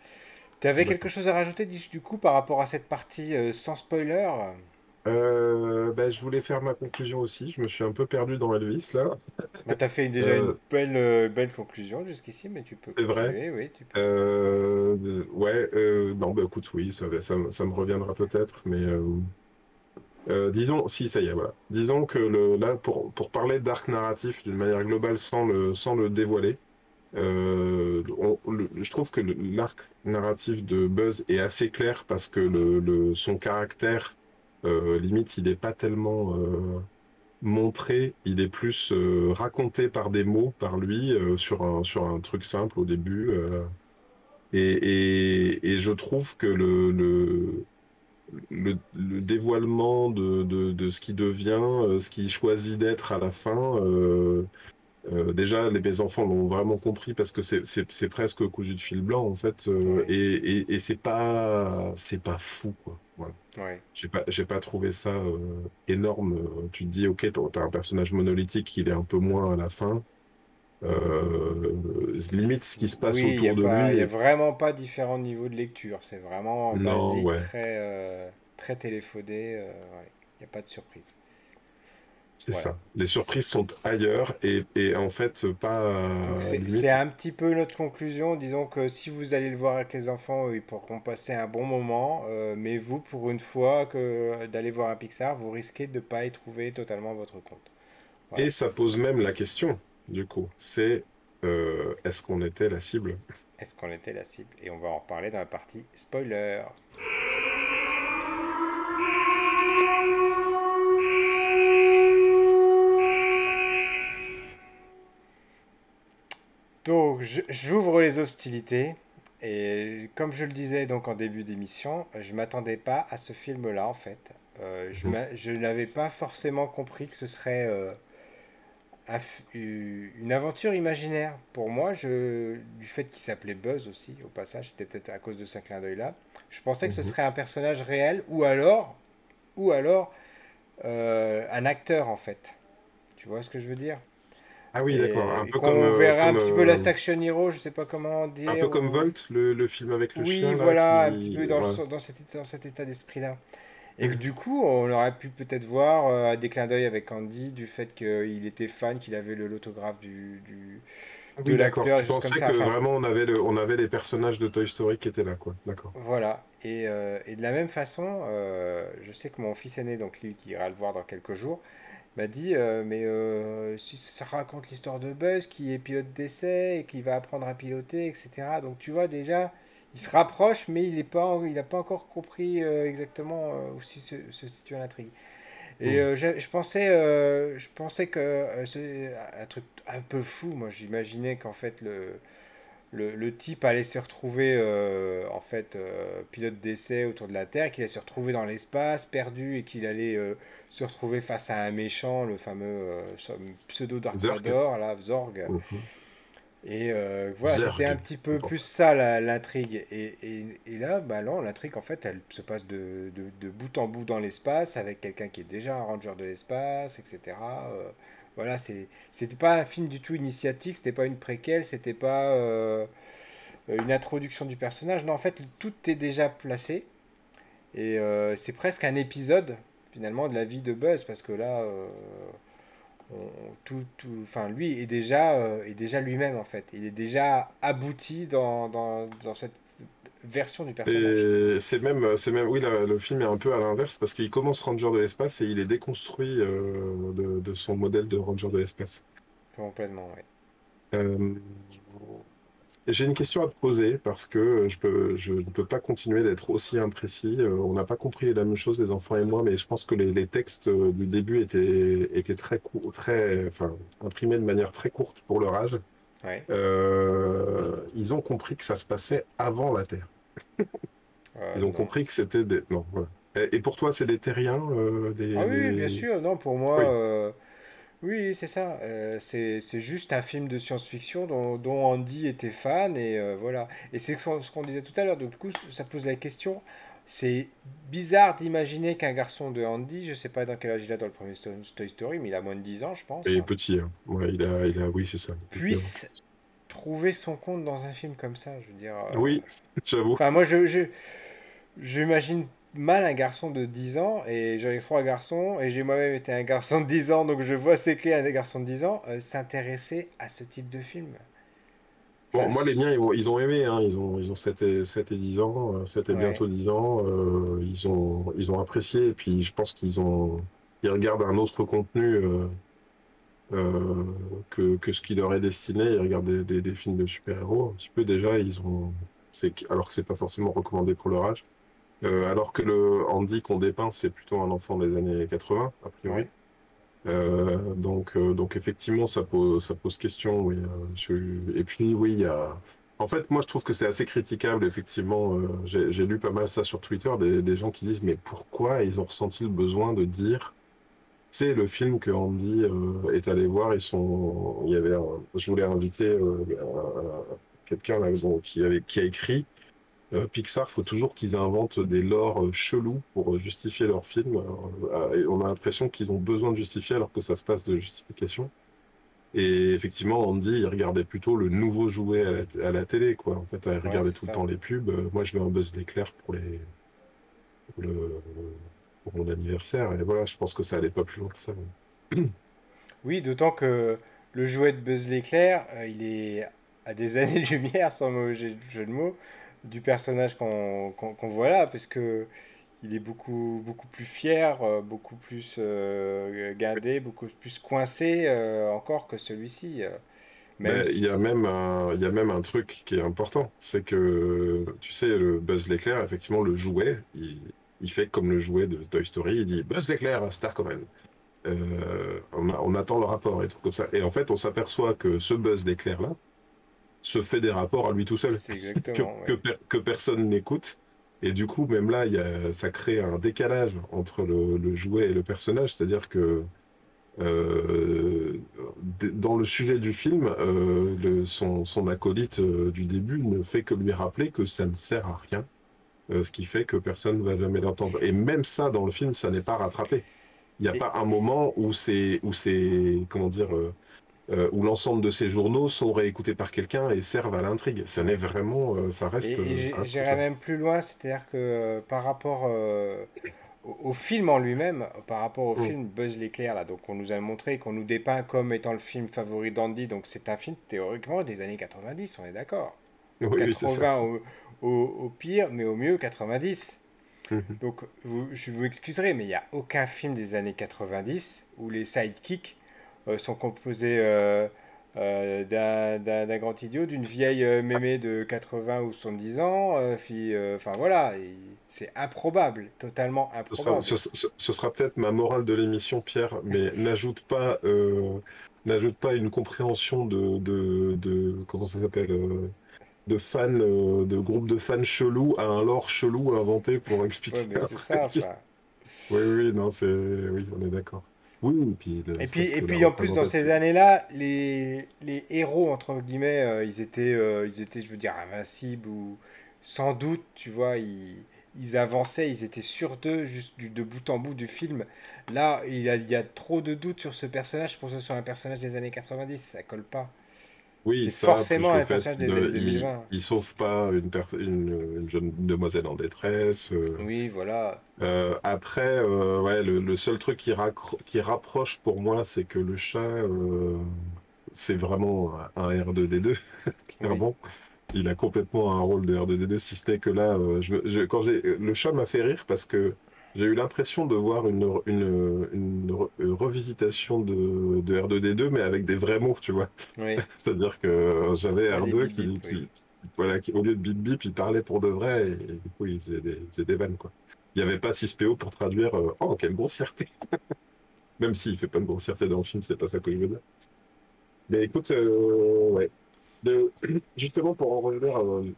Tu avais quelque chose à rajouter du du coup par rapport à cette partie euh, sans spoiler? Euh, bah, je voulais faire ma conclusion aussi. Je me suis un peu perdu dans Elvis là. Bah, tu as fait une- déjà une Euh, belle, euh, belle conclusion jusqu'ici, mais tu peux c'est vrai. oui, tu peux. Ouais, non, bah écoute, oui, ça, me ça me reviendra peut-être, mais disons, si, ça y est, voilà. Disons que le, là, pour, pour parler d'arc narratif d'une manière globale sans le, sans le dévoiler, on- le- je trouve que l'arc narratif de Buzz est assez clair parce que le, le- son caractère, limite, il n'est pas tellement euh, montré, il est plus euh, raconté par des mots, par lui, euh, sur un, sur un truc simple au début. euh, et, et, et je trouve que le, le, le, le dévoilement de, de, de ce qui devient, euh, ce qui choisit d'être à la fin, euh, euh, déjà, les, mes enfants l'ont vraiment compris parce que c'est presque cousu de fil blanc, en fait. euh, et et, et c'est pas, c'est pas fou, quoi. Voilà. Oui. J'ai pas, j'ai pas trouvé ça euh, énorme. Euh, Tu te dis, ok, t'as un personnage monolithique, il est un peu moins à la fin. Euh, limite, ce qui se passe Oui, il n'y autour de pas, lui. il y a vraiment pas différents niveaux de lecture. C'est vraiment Non, basique, ouais. très, euh, très téléphoné. euh, ouais. Il n'y a pas de surprise. C'est Voilà. ça. Les surprises sont ailleurs et, et en fait, pas euh, c'est un petit peu notre conclusion. Disons que si vous allez le voir avec les enfants, euh, ils pourront passer un bon moment. euh, mais vous, pour une fois que d'aller voir un Pixar, vous risquez de ne pas y trouver totalement votre compte. Voilà. Et ça pose même la question, du coup. C'est euh, est-ce qu'on était la cible? Est-ce qu'on était la cible? Et on va en reparler dans la partie spoiler. Donc, j'ouvre les hostilités. Et comme je le disais donc en début d'émission, je m'attendais pas à ce film-là en fait. Euh, je Mhm. je n'avais pas forcément compris que ce serait euh, un une aventure imaginaire. Pour moi, je, du fait qu'il s'appelait Buzz aussi, au passage, c'était peut-être à cause de ce clin d'œil-là, je pensais que ce Mhm. serait un personnage réel ou alors, ou alors euh, un acteur en fait. Tu vois ce que je veux dire? Ah oui, d'accord. Un peu comme, qu'on euh, verrait un petit peu euh, Last Action Hero, je sais pas comment un dire, peu comme. Volt, le, le film avec le Oui, chien, là, voilà, un petit peu dans, Ouais. dans cet, dans cet état d'esprit-là. Et que du coup, on aurait pu peut-être voir euh, des clins d'œil avec Andy du fait qu'il était fan, qu'il avait l'autographe du, du- de Oui, l'acteur, comme pensais que Enfin, vraiment on avait, le, on avait les personnages de Toy Story qui étaient là, quoi. D'accord. voilà. Et, euh, et de la même façon, euh, je sais que mon fils aîné, donc lui qui ira le voir dans quelques jours, m'a dit euh, Mais euh, ça raconte l'histoire de Buzz qui est pilote d'essai et qui va apprendre à piloter, etc. Donc tu vois déjà, il se rapproche, mais il n'est pas, il n'a pas encore compris euh, exactement où se, se situe l'intrigue. Et euh, je, je pensais, je pensais que c'est un truc un peu fou. Moi, j'imaginais qu'en fait le, le, le type allait se retrouver euh, en fait euh, pilote d'essai autour de la Terre, qu'il allait se retrouver dans l'espace, perdu, et qu'il allait euh, se retrouver face à un méchant, le fameux pseudo Dark. Vador, là, Zorg. Mhm. Et voilà, c'était un petit peu plus ça la- l'intrigue. Et, et, et là, bah l'intrigue en fait, elle se passe de, de, de bout en bout dans l'espace avec quelqu'un qui est déjà un ranger de l'espace, etc. Voilà, c'était pas un film du tout initiatique, c'était pas une préquelle, c'était pas euh, une introduction du personnage. Non, en fait, tout est déjà placé. Et euh, c'est presque un épisode finalement de la vie de Buzz parce que là, euh, tout, tout, enfin, lui est déjà, déjà lui-même en fait. Il est déjà abouti dans, dans, dans cette version du personnage. c'est même, c'est même, oui, le film est un peu à l'inverse parce qu'il commence Ranger de l'espace et il est déconstruit euh, de, de, son modèle de Ranger de l'espace. Complètement, oui. Euh, j'ai une question à te poser parce que je, peux, je ne peux pas continuer d'être aussi imprécis. Euh, on n'a pas compris la même chose, les enfants et moi, mais je pense que les, les textes du début étaient, étaient très, très enfin, imprimés de manière très courte pour leur âge. Euh, ils ont compris que ça se passait avant la Terre. ils ont compris que c'était des. Non, et, pour toi, c'est des terriens euh, Ah oui, bien sûr. Non, pour moi, oui, euh, c'est ça. c'est juste un film de science-fiction dont, Andy était fan et voilà. Et c'est ce qu'on disait tout à l'heure. Donc, du coup, ça pose la question c'est bizarre d'imaginer qu'un garçon de Andy, je sais pas dans quel âge il a dans le premier Toy Story, mais il a moins de 10 ans, je pense. Il est petit, hein. il, a, il a, oui, c'est ça. Puisse trouver son compte dans un film comme ça, je veux dire. Euh, oui, j'avoue. Enfin, moi, je, je, j'imagine mal un garçon de 10 ans, et j'avais trois garçons, et j'ai moi-même été un garçon de 10 ans, donc je vois ce qu'est un garçon de 10 ans, euh, s'intéresser à ce type de film. Bon, moi, les miens, ils, ont aimé. Hein. Ils, ont, ils ont 7 et, 7 et 10 ans, 7 euh, et bientôt 10 ans. Euh, ils, ont, ils ont apprécié. Et puis, je pense qu'ils ont, ils regardent un autre contenu euh, euh, que, que ce qui leur est destiné. Ils regardent des, des, films de super-héros. Un petit peu déjà, ils ont. Alors que c'est pas forcément recommandé pour leur âge. alors que le Andy qu'on dépeint, c'est plutôt un enfant des années 80, a priori. Euh, donc, euh, donc effectivement, ça pose, ça pose question. Oui. Euh, et puis, oui, il y a. En fait, moi, je trouve que c'est assez critiquable. Effectivement, j'ai lu pas mal ça sur Twitter, des, des, gens qui disent mais pourquoi ils ont ressenti le besoin de dire c'est le film que Andy est allé voir. Ils sont, il y avait, je voulais inviter quelqu'un qui avait qui a écrit euh, Pixar, faut toujours qu'ils inventent des lores euh, chelous pour euh, justifier leurs films. et on a l'impression qu'ils ont besoin de justifier alors que ça se passe de justification. Et effectivement, Andy, il regardait plutôt le nouveau jouet à la, télé, quoi. En fait, il regardait tout le temps les pubs. moi, je veux un buzz d'éclair pour les pour, mon anniversaire. Et voilà, je pense que ça allait pas plus loin que ça. [clears throat] Oui, d'autant que le jouet de Buzz l'éclair, il est à des [laughs] années-lumière, sans jeu de mots, du personnage qu'on voit là, parce que il est beaucoup, beaucoup plus fier, euh, beaucoup plus euh, gardé, beaucoup plus coincé euh, encore que celui-ci. Il y, a même un, il y a même un truc qui est important, c'est que, tu sais, le Buzz l'éclair, effectivement, le jouet, il, il, fait comme le jouet de Toy Story, il dit Buzz l'éclair, Star Command. on, on, attend le rapport et tout comme ça. Et en fait, on s'aperçoit que ce Buzz l'éclair là, se fait des rapports à lui tout seul, que, que, personne n'écoute. Et du coup, même là, y a, ça crée un décalage entre le, jouet et le personnage. C'est-à-dire que euh, dans le sujet du film, euh, son, son, acolyte euh, du début ne fait que lui rappeler que ça ne sert à rien, ce qui fait que personne ne va jamais l'entendre. Et même ça, dans le film, ça n'est pas rattrapé. Il n'y a pas un moment où c'est, où c'est, comment dire, euh, où l'ensemble de ces journaux sont réécoutés par quelqu'un et servent à l'intrigue. Ça n'est vraiment, euh, ça reste. Et, j'irais même plus loin, c'est-à-dire que euh, par rapport au, film en lui-même, par rapport au mm. film Buzz l'éclair, là, donc on nous a montré qu'on nous dépeint comme étant le film favori d'Andy, donc c'est un film théoriquement des années 90, on est d'accord. Oui, 80 au, au, pire, mais au mieux 90. Mm-hmm. Donc, vous, je vous excuserai, mais il n'y a aucun film des années 90 où les sidekicks euh, sont composés euh, euh, d'un grand idiot, d'une vieille mémé de 80 ou 70 ans. Enfin voilà, c'est improbable, totalement improbable. Ce sera, peut-être ma morale de l'émission, Pierre, mais [laughs] n'ajoute pas, n'ajoute pas une compréhension de, de, de comment ça s'appelle de fans, de groupes de fans chelous à un lore chelou inventé pour expliquer. c'est ça. oui, oui, non, c'est, oui, on est d'accord. Oui, et puis, et puis, et puis en plus, dans ces années-là, les, les héros, entre guillemets, euh, ils, étaient, euh, ils étaient, je veux dire, invincibles ou sans doute, tu vois, ils, ils avançaient, ils étaient sûrs d'eux, juste du, de bout en bout du film. Là, il y, a, il y a trop de doutes sur ce personnage pour que ce soit un personnage des années 90, ça colle pas. Oui, C'est forcément un personnage des années de, il, 2020. il sauve pas une, une, une jeune demoiselle en détresse. euh, Oui, voilà. Euh, après, euh, ouais, le, le seul truc qui, rapproche pour moi, c'est que le chat, c'est vraiment un un R2D2, [laughs] Oui, clairement. Il a complètement un rôle de R2D2, si ce n'est que là, je, je- quand le chat m'a fait rire parce que j'ai eu l'impression de voir une, une, une re- une revisitation de, de R2D2, mais avec des vrais mots, tu vois. oui. [laughs] C'est-à-dire que j'avais Pas des R2 bip qui, bip, oui. qui, voilà, qui, au lieu de bip bip, il parlait pour de vrai et, du coup, il faisait des, il faisait des vannes, quoi. Il n'y avait pas 6PO pour traduire euh, Oh, quelle grossièreté! [laughs] Même s'il fait pas de grossièreté dans le film, c'est pas ça que je veux dire. Mais écoute, euh, ouais. De- [clears throat] justement, pour en revenir euh,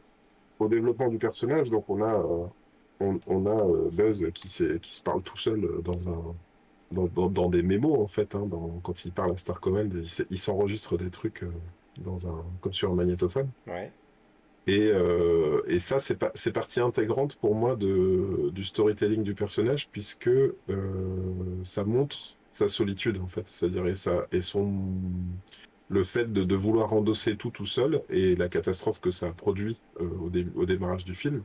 au développement du personnage, donc on a, euh, on, on a euh, Buzz qui, se parle tout seul euh, dans un, dans, dans- dans des mémos, en fait. hein, quand il parle à Star Command, il, s'enregistre des trucs euh, dans un, comme sur un magnétophone. Ouais. Et, euh, et ça, c'est c'est partie intégrante pour moi de, du storytelling du personnage, puisque euh, ça montre sa solitude, en fait. C'est-à-dire, et, ça, et son, le fait de, de vouloir endosser tout tout seul, et la catastrophe que ça a produit euh, au, dé- au démarrage du film.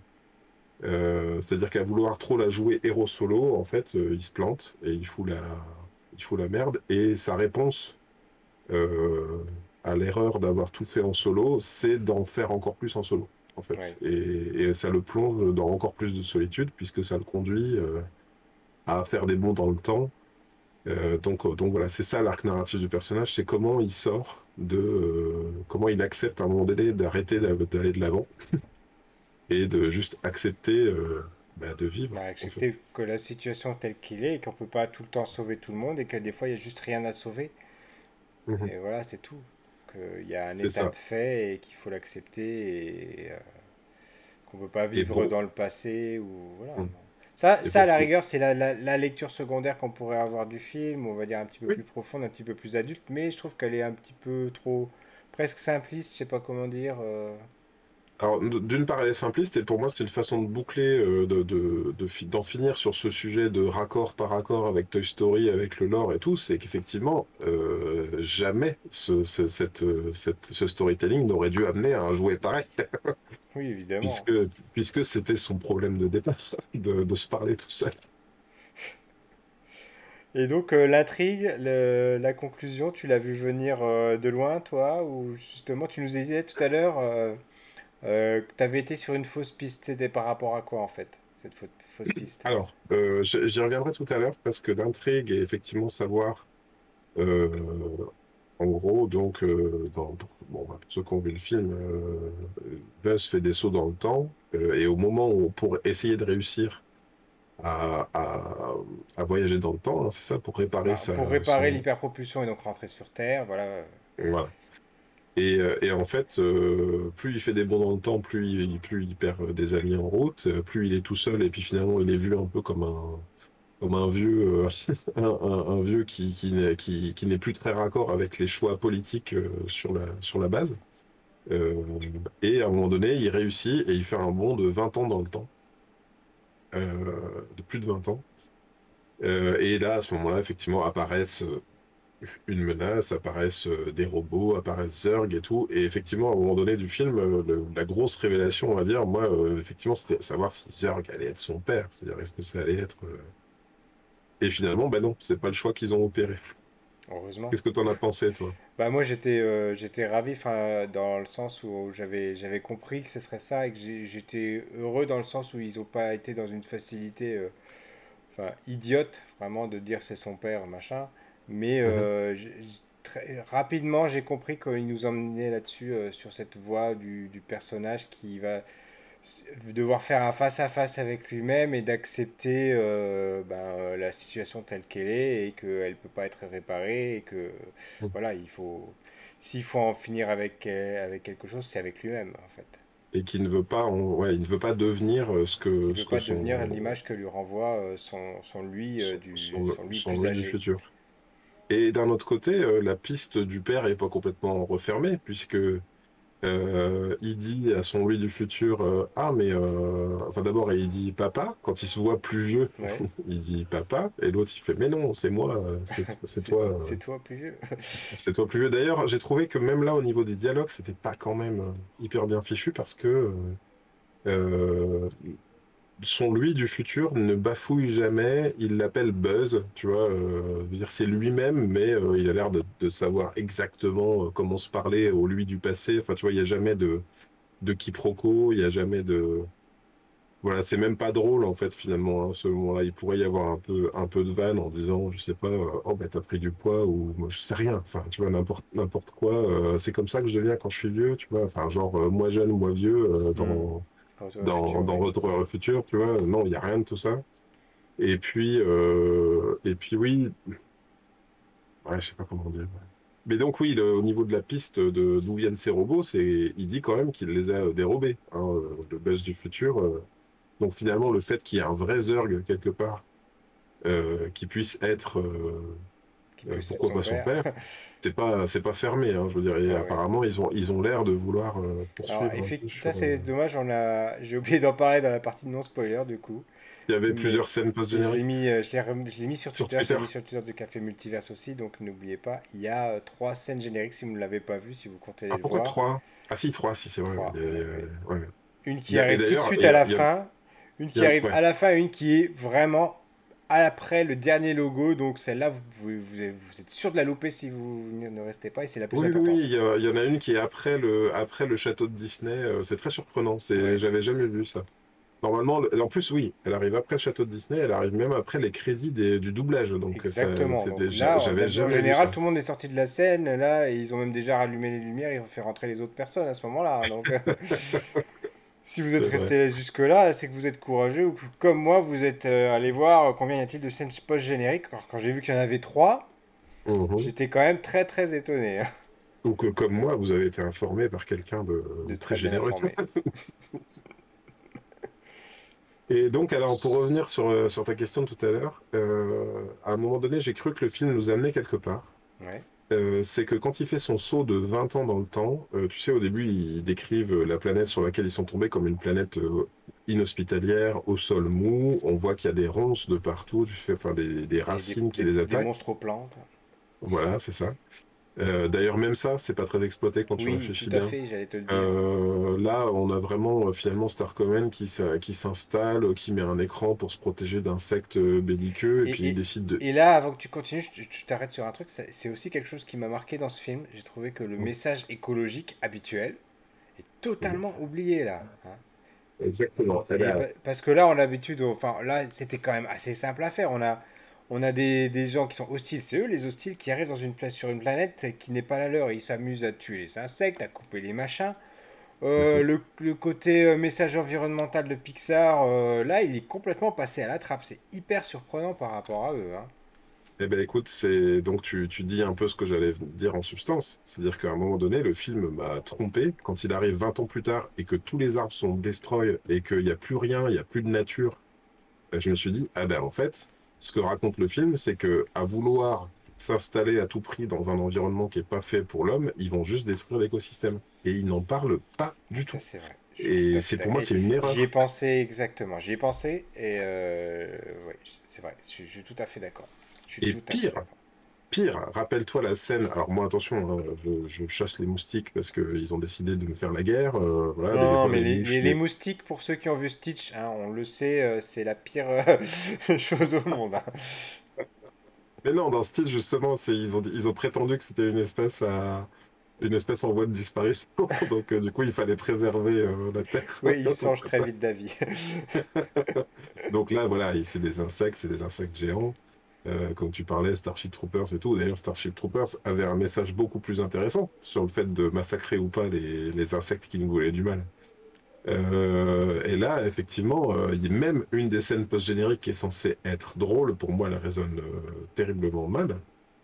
Euh, c'est-à-dire qu'à vouloir trop la jouer héros solo, en fait, euh, il se plante, et il fout la, il fout la merde, et sa réponse euh, à l'erreur d'avoir tout fait en solo, c'est d'en faire encore plus en solo, en fait. Ouais. Et, et ça le plonge dans encore plus de solitude, puisque ça le conduit à faire des bonds dans le temps. Donc, donc voilà, c'est ça l'arc narratif du personnage, c'est comment il sort de... comment il accepte à un moment donné d'arrêter d'a- d'aller de l'avant [laughs] et de juste accepter euh, bah, de vivre, Bah, en fait. accepter que la situation telle qu'il est et qu'on peut pas tout le temps sauver tout le monde et que des fois il y a juste rien à sauver. Mhm. Et voilà, c'est tout. Qu'il y a un état ça. de fait et qu'il faut l'accepter et euh, qu'on peut pas vivre dans le passé ou voilà. Mhm. Ça, ça à la rigueur, c'est la, la- la lecture secondaire qu'on pourrait avoir du film, on va dire un petit peu Oui. plus profonde, un petit peu plus adulte, mais je trouve qu'elle est un petit peu trop, presque simpliste, je sais pas comment dire. euh. Alors, d'une part, elle est simpliste, et pour moi, c'est une façon de boucler, euh, de, de, de fi- d'en finir sur ce sujet de raccord par raccord avec Toy Story, avec le lore et tout. C'est qu'effectivement, euh, jamais ce, ce, cette, euh, cette- ce storytelling n'aurait dû amener à un jouet pareil, [laughs] Oui, évidemment. puisque, puisque c'était son problème de départ, [laughs] de, de se parler tout seul. Et donc euh, l'intrigue, le- la conclusion, tu l'as vu venir de loin, toi, ou justement tu nous disais tout à l'heure euh, euh, que tu avais été sur une fausse piste. C'était par rapport à quoi en fait, cette fau- fausse [clears throat] piste? Alors, euh, j'y reviendrai tout à l'heure, parce que l'intrigue est effectivement savoir, euh, en gros, donc, euh, dans, bon, bah, pour ceux qui ont vu le film, euh, Buzz fait des sauts dans le temps, et au moment où, pour essayer de réussir à, à, à voyager dans le temps, hein, c'est ça, pour réparer Bah, sa, pour réparer son... l'hyperpropulsion et donc rentrer sur Terre, voilà. Voilà. Et, euh, et en fait, euh, plus il fait des bonds dans le temps, plus il, perd euh, des amis en route, plus il est tout seul, et puis finalement, il est vu un peu comme un, vieux, un, vieux qui, n'est plus très raccord avec les choix politiques sur la, base. Et à un moment donné, il réussit et il fait un bond de 20 ans dans le temps, de plus de 20 ans. Et là, à ce moment-là, effectivement, apparaissent une menace, apparaissent euh, des robots, apparaissent Zurg et tout. Et effectivement, à un moment donné du film, euh, le- la grosse révélation, on va dire, moi, euh, effectivement, c'était savoir si Zurg allait être son père. C'est-à-dire, est-ce que ça allait être. euh, Et finalement, ben non, c'est pas le choix qu'ils ont opéré. Heureusement. Qu'est-ce que t'en as pensé, toi? Bah moi j'étais euh, j'étais ravi, enfin dans le sens où j'avais j'avais compris que ce serait ça et que j'étais heureux dans le sens où ils n'ont pas été dans une facilité, enfin idiote vraiment de dire c'est son père machin. Mais Mhm. euh, j'ai- très rapidement j'ai compris qu'il nous emmenait là-dessus euh, sur cette voie du, du personnage qui va devoir faire un face-à-face avec lui-même et d'accepter euh, ben, la situation telle qu'elle est et qu'elle ne peut pas être réparée et que voilà, il faut s'il faut en finir avec, avec quelque chose, c'est avec lui-même en fait. Et qui ne veut pas, ouais, il ne veut pas devenir ce Il que, veut ce que pas devenir son, l'image que lui renvoie son, son lui son, du son, son lui plus lui du âgé. futur. Et d'un autre côté, euh, la piste du père est pas complètement refermée, puisque Euh, il dit à son lui du futur, euh, ah mais euh, enfin d'abord il dit papa quand il se voit plus vieux, Ouais. [laughs] il dit papa et l'autre il fait mais non c'est moi, [laughs] c'est toi, c'est toi plus vieux. [laughs] c'est toi plus vieux. D'ailleurs j'ai trouvé que même là au niveau des dialogues c'était pas quand même hyper bien fichu parce que son lui du futur ne bafouille jamais, il l'appelle Buzz, tu vois, euh, c'est lui-même, mais euh, il a l'air de, savoir exactement euh, comment se parler au lui du passé. Enfin, tu vois, il n'y a jamais de, de quiproquo, il n'y a jamais de... Voilà, c'est même pas drôle en fait finalement, hein, ce moment-là. Il pourrait y avoir un peu, de vanne en disant, je sais pas, oh ben t'as pris du poids ou moi je sais rien. Enfin, tu vois, n'importe quoi. c'est comme ça que je deviens quand je suis vieux, tu vois. Enfin, genre moi jeune, moi vieux, dans, au dans, futur, dans. Retour futur, tu vois. Non, il n'y a rien de tout ça. Et puis, euh, et puis oui, ouais, je sais pas comment dire. Mais donc oui, le- au niveau de la piste de d'où viennent ces robots, c'est, il dit quand même qu'il les a euh, dérobés, hein, euh, le buzz du futur. euh. Donc finalement, le fait qu'il y ait un vrai Zurg quelque part euh, qui puisse être, euh, pourquoi pas son père, c'est pas, c'est pas fermé. Hein, je veux dire, et Ouais, ouais. apparemment, ils ont, ils ont l'air de vouloir euh, poursuivre effectivement, ça c'est euh, dommage, on a... j'ai oublié d'en parler dans la partie non spoiler du coup. Il y avait Mais- plusieurs scènes Je l'ai post-génériques. mis, euh, je l'ai rem- je l'ai mis sur Sur Twitter, je l'ai mis sur Twitter de Café Multiverse aussi, donc n'oubliez pas, il y a trois scènes génériques si vous ne l'avez pas vu, si vous comptez Ah, les pourquoi voir. trois? Ah si, trois, si c'est vrai. Trois, a- ouais. Une qui arrive tout de suite à la fin, une qui arrive à la fin et une qui est vraiment après le dernier logo, donc celle-là vous, pouvez- vous, êtes- sûr de la louper si vous ne restez pas et c'est la plus Oui, importante. oui, il y, a- il y en a une qui est après le, après le château de Disney. euh, c'est très surprenant. C'est, Ouais. j'avais jamais vu ça. Normalement, le- en plus, oui, elle arrive après le château de Disney. Elle arrive même après les crédits des- du doublage. Donc, ça- Exactement. c'était- Donc là, j'avais jamais en général, ça. tout le monde est sorti de la scène là et ils ont même déjà rallumé les lumières, ils ont fait rentrer les autres personnes à ce moment-là. Donc, [laughs] si vous êtes resté jusque-là, c'est que vous êtes courageux ou que, comme moi, vous êtes euh, allé voir combien y a-t-il de scènes post-génériques. Quand, quand j'ai vu qu'il y en avait trois, Mhm. j'étais quand même très très étonné. hein, Donc, euh, comme moi, vous avez été informé par quelqu'un de, de très très généreux. [laughs] Et donc, alors, pour revenir sur, euh, sur ta question de tout à l'heure, euh, à un moment donné, j'ai cru que le film nous amenait quelque part. Ouais. Euh, c'est que quand il fait son saut de 20 ans dans le temps, euh, tu sais, au début, ils décrivent euh, la planète sur laquelle ils sont tombés comme une planète euh, inhospitalière, au sol mou. On voit qu'il y a des ronces de partout, tu enfin, des, des racines des, qui des- les des attaquent. monstres aux plantes. Voilà, c'est ça. Euh, d'ailleurs, même ça, c'est pas très exploité quand tu réfléchis tout à bien. fait, te le dire. Euh, là, on a vraiment euh, finalement Star Command qui, s'installe, qui met un écran pour se protéger d'insectes belliqueux, et, Et- puis et- il décide de... Et là, avant que tu continues, je, t'arrête sur un truc. C'est aussi quelque chose qui m'a marqué dans ce film. J'ai trouvé que le Mm. message écologique habituel est totalement oublié là. hein. Exactement. Eh ben, pa- parce que là, on a l'habitude, enfin là, c'était quand même assez simple à faire. On a, on a des, des gens qui sont hostiles. C'est eux les hostiles qui arrivent dans une place sur une planète qui n'est pas la leur. Ils s'amusent à tuer les insectes, à couper les machins. Euh, le, le côté euh, message environnemental de Pixar, euh, là, il est complètement passé à la trappe. C'est hyper surprenant par rapport à eux. hein. Eh ben écoute, c'est donc tu, tu dis un peu ce que j'allais dire en substance. C'est-à-dire qu'à un moment donné, le film m'a trompé. Quand il arrive 20 ans plus tard et que tous les arbres sont destroy et qu'il n'y a plus rien, il n'y a plus de nature, ben, je me suis dit, ah ben en fait, ce que raconte le film, c'est que à vouloir s'installer à tout prix dans un environnement qui n'est pas fait pour l'homme, ils vont juste détruire l'écosystème. Et ils n'en parlent pas du Ça, tout. c'est vrai. Je Et c'est pour moi, c'est une erreur. J'y ai pensé exactement. J'y ai pensé et euh, ouais, c'est vrai. Je suis, tout à fait d'accord. Et pire. Pire, rappelle-toi la scène. Alors moi, attention, hein, je, je chasse les moustiques parce qu'ils ont décidé de me faire la guerre. euh, voilà, Non, fois, mais les les, mouches, les- les- les moustiques, pour ceux qui ont vu Stitch, hein, on le sait, euh, c'est la pire euh, [laughs] chose au monde. hein. Mais non, dans Stitch, justement, ils ont ils ont prétendu que c'était une espèce à une espèce en voie de disparition. [laughs] Donc euh, du coup, il fallait préserver euh, la Terre. Oui, ils [laughs] changent très ça- vite d'avis. Donc là, voilà, c'est des insectes, c'est des insectes géants. Euh, comme tu parlais, Starship Troopers et tout. D'ailleurs, Starship Troopers avait un message beaucoup plus intéressant sur le fait de massacrer ou pas les, les insectes qui nous voulaient du mal. Euh, et là, effectivement, euh, même une des scènes post-génériques qui est censée être drôle, pour moi, elle résonne euh, terriblement mal.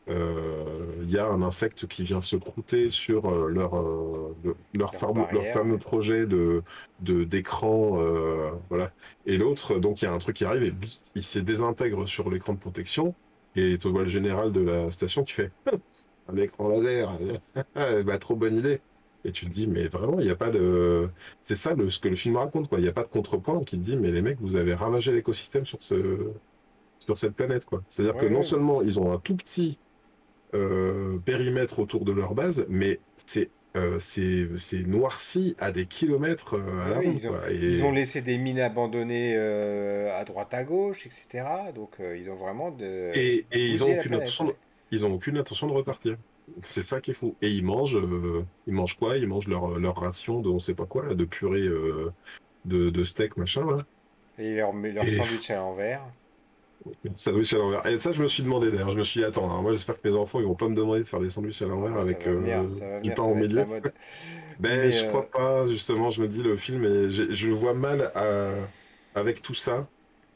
Euh, Il y a un insecte qui vient se croûter sur euh, leur, euh, le- leur, fameux, leur projet de, d'écran. euh, voilà. Et l'autre, donc il y a un truc qui arrive et bzz, il se désintègre sur l'écran de protection. Et tu vois le général de la station qui fait un écran laser. [laughs] bah, trop bonne idée. Et tu te dis, mais vraiment, il n'y a pas de. C'est ça le, ce que le film raconte, quoi. Il n'y a pas de contrepoint qui te dit, mais les mecs, vous avez ravagé l'écosystème sur, ce... sur cette planète, quoi. C'est-à-dire que Ouais, non seulement ils ont un tout petit euh, périmètre autour de leur base, mais c'est euh, c'est noirci à des kilomètres euh, à la oui, ronde, ils ont, quoi. ils ont Et, laissé des mines abandonnées euh, à droite à gauche, etc. Donc ils ont vraiment de... et, et ils ont bousillé la aucune de... ils ont aucune intention de repartir. C'est ça qui est fou. Et ils mangent, ils mangent quoi? Ils mangent leur, leur ration de on sait pas quoi, là, de purée de, de steak, machin, là. Et leur, leur Et sandwich à l'envers. Sandwich à l'envers. Et ça, je me suis demandé d'ailleurs. Je me suis dit, attends, alors moi j'espère que mes enfants ils vont pas me demander de faire des sandwichs à l'envers Ah, avec venir, euh, du pain au milieu. [laughs] Ben, Mais je euh, crois pas, justement. Je me dis, le film, est- je, le vois mal à- avec tout ça.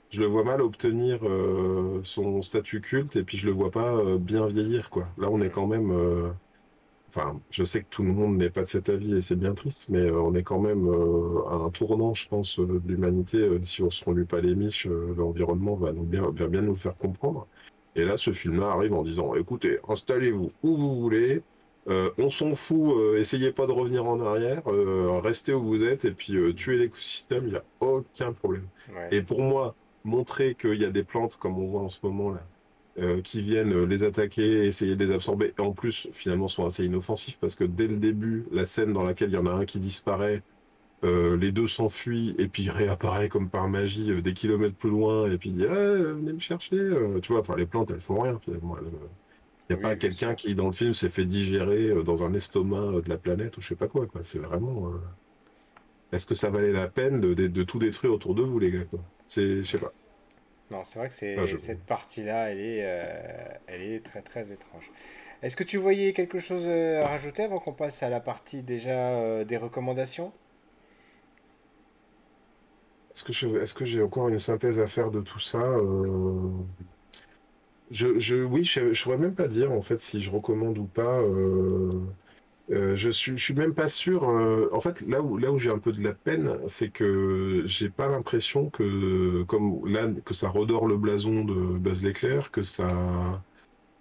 Je le vois mal obtenir euh, son statut culte et puis je le vois pas euh, bien vieillir, quoi. Là, on est quand même. Enfin, je sais que tout le monde n'est pas de cet avis et c'est bien triste, mais euh, on est quand même euh, à un tournant, je pense, euh, de l'humanité. Si on se relie pas les miches, l'environnement va, nous bien, va bien nous faire comprendre. Et là, ce film-là arrive en disant, écoutez, installez-vous où vous voulez, euh, on s'en fout, euh, essayez pas de revenir en arrière, euh, restez où vous êtes et puis tuez l'écosystème, il n'y a aucun problème. ouais. Et pour moi, montrer qu'il y a des plantes, comme on voit en ce moment là, euh, qui viennent euh, les attaquer, essayer de les absorber, et en plus, finalement, sont assez inoffensifs, parce que dès le début, la scène dans laquelle il y en a un qui disparaît, euh, les deux s'enfuient, et puis [laughs] réapparaît comme par magie euh, des kilomètres plus loin, et puis dit, Ah, venez me chercher, tu vois, enfin, les plantes, elles font rien, finalement. elles, Il n'y a Oui, pas quelqu'un qui, dans le film, s'est fait digérer dans un estomac de la planète, ou je sais pas quoi, quoi. C'est vraiment... euh, Est-ce que ça valait la peine de, de- de tout détruire autour de vous, les gars, quoi? C'est... Je sais pas. Non, c'est vrai que c'est je... cette partie-là, elle est, euh, elle est très très étrange. Est-ce que tu voyais quelque chose euh, à rajouter avant qu'on passe à la partie déjà euh, des recommandations? Est-ce que je- est-ce que j'ai encore une synthèse à faire de tout ça? Euh, Je, je, oui, je, ne saurais même pas dire en fait si je recommande ou pas. Euh, je suis, suis même pas sûr. euh, en fait, là où, là où j'ai un peu de la peine, c'est que j'ai pas l'impression que, comme là, que ça redore le blason de Buzz l'éclair, que ça,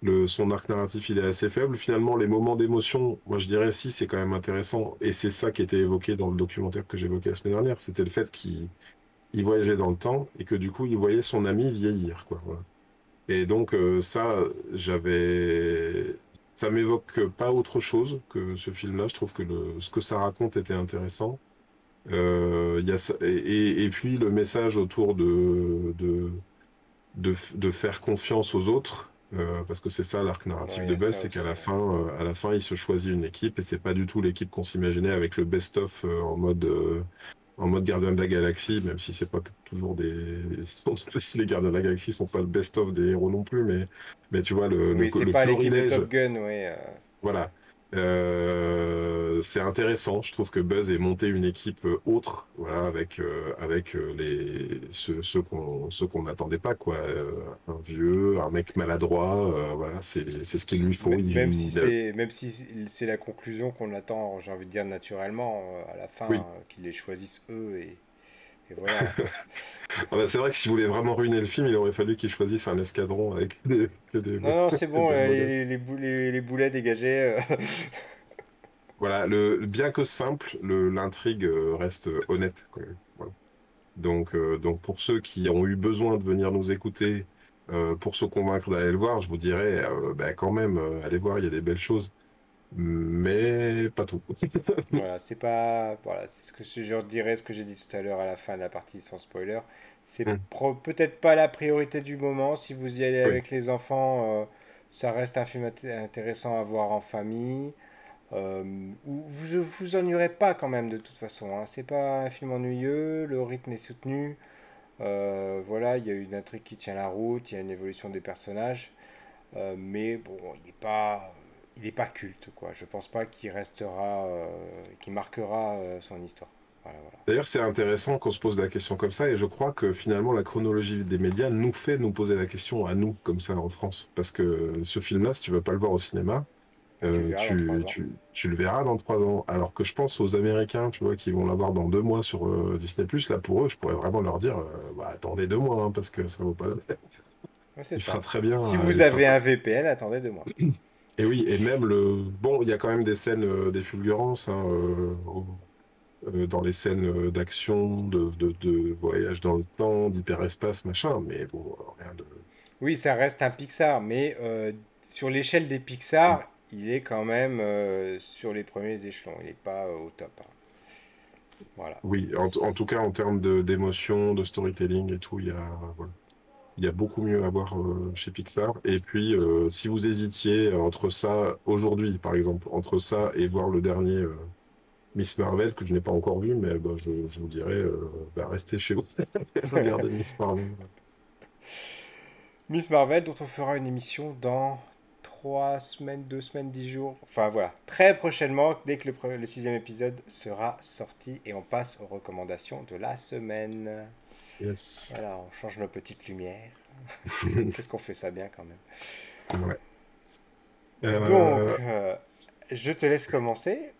le, son arc narratif il est assez faible. Finalement, les moments d'émotion, moi je dirais si, c'est quand même intéressant. Et c'est ça qui était évoqué dans le documentaire que j'évoquais la semaine dernière. C'était le fait qu'il il voyageait dans le temps et que du coup, il voyait son ami vieillir, quoi. Et donc euh, ça, j'avais, ça m'évoque pas autre chose que ce film-là. Je trouve que le, ce que ça raconte était intéressant. Euh, y a et, puis le message autour de, de, de, faire confiance aux autres, euh, parce que c'est ça l'arc narratif Ouais, de ça c'est qu'à la fin, euh, à la fin, il se choisit une équipe et c'est pas du tout l'équipe qu'on s'imaginait avec le best-of en mode en mode gardien de la galaxie, même si c'est pas toujours des si [laughs] les gardiens de la galaxie sont pas le best-of des héros non plus, mais mais tu vois le le, Oui, c'est le pas florilège Top Gun, ouais. euh, voilà. Euh, c'est intéressant. Je trouve que Buzz ait monté une équipe euh, autre, voilà, avec euh, avec les ceux, ceux qu'on ceux qu'on n'attendait pas, quoi. Euh, un vieux, un mec maladroit, voilà, c'est c'est ce qu'il lui faut. Il, Même si c'est même si c'est la conclusion qu'on attend, j'ai envie de dire naturellement, à la fin, oui. qu'ils les choisissent eux et, et voilà. [laughs] Ah bah, c'est vrai que s'il voulait vraiment ruiner le film, il aurait fallu qu'il choisisse un escadron avec [laughs] des, Non, non, c'est bon, euh, les, les, bou- les- les boulets dégagés. euh, [laughs] Voilà, le bien que simple, le l'intrigue euh, reste honnête. quand même. Voilà. Donc, euh, donc pour ceux qui ont eu besoin de venir nous écouter pour se convaincre d'aller le voir, je vous dirais, bah, quand même, allez voir, il y a des belles choses, mais pas tout. [laughs] Voilà, c'est pas. Voilà, c'est ce que je dirais, ce que j'ai dit tout à l'heure à la fin de la partie sans spoiler. C'est Hmm. peut-être pas la priorité du moment. Si vous y allez Oui, avec les enfants, euh, ça reste un film int- intéressant à voir en famille. Euh, vous vous ennuierez pas quand même de toute façon. Hein. C'est pas un film ennuyeux, le rythme est soutenu. Euh, voilà, il y a une intrigue qui tient la route, il y a une évolution des personnages. Euh, mais bon, il n'est pas, il est pas culte, quoi. Je pense pas qu'il restera, euh, qu'il marquera euh, son histoire. Voilà, voilà. D'ailleurs, c'est intéressant qu'on se pose la question comme ça, et je crois que finalement, la chronologie des médias nous fait nous poser la question à nous, comme ça, en France. Parce que ce film-là, si tu veux pas le voir au cinéma, Et tu le euh, verras dans trois tu, ans. tu, tu le verras dans trois ans. Alors que je pense aux Américains, tu vois, qui vont l'avoir dans deux mois sur euh, Disney+. Là, pour eux, je pourrais vraiment leur dire, euh, bah, attendez deux mois, hein, parce que ça vaut pas la peine. Ouais, Il sera très bien, Si vous sera avez un VPN, attendez deux mois. [clears throat] Et oui, et même le. Bon, il y a quand même des scènes, euh, des fulgurances, hein, euh, euh, dans les scènes d'action, de, de, de voyage dans le temps, d'hyperespace, machin, mais bon, rien de. Oui, ça reste un Pixar, mais sur l'échelle des Pixar, il est quand même sur les premiers échelons. Il n'est pas au top. hein. Voilà. Oui, en, en tout cas, en termes de- d'émotion, de storytelling et tout, il y a, voilà. Il y a beaucoup mieux à voir euh, chez Pixar. Et puis, euh, si vous hésitiez entre ça, aujourd'hui, par exemple, entre ça et voir le dernier euh, Miss Marvel, que je n'ai pas encore vu, mais bah, je, vous dirais, bah, restez chez vous. [laughs] Regardez Miss Marvel. Miss Marvel, dont on fera une émission dans trois semaines, deux semaines, dix jours. Enfin voilà, très prochainement, dès que le sixième épisode sera sorti, et on passe aux recommandations de la semaine. Yes. Voilà, on change nos petites lumières. [laughs] Qu'est-ce qu'on fait ça bien quand même? Ouais. Donc, Euh, euh, je te laisse commencer.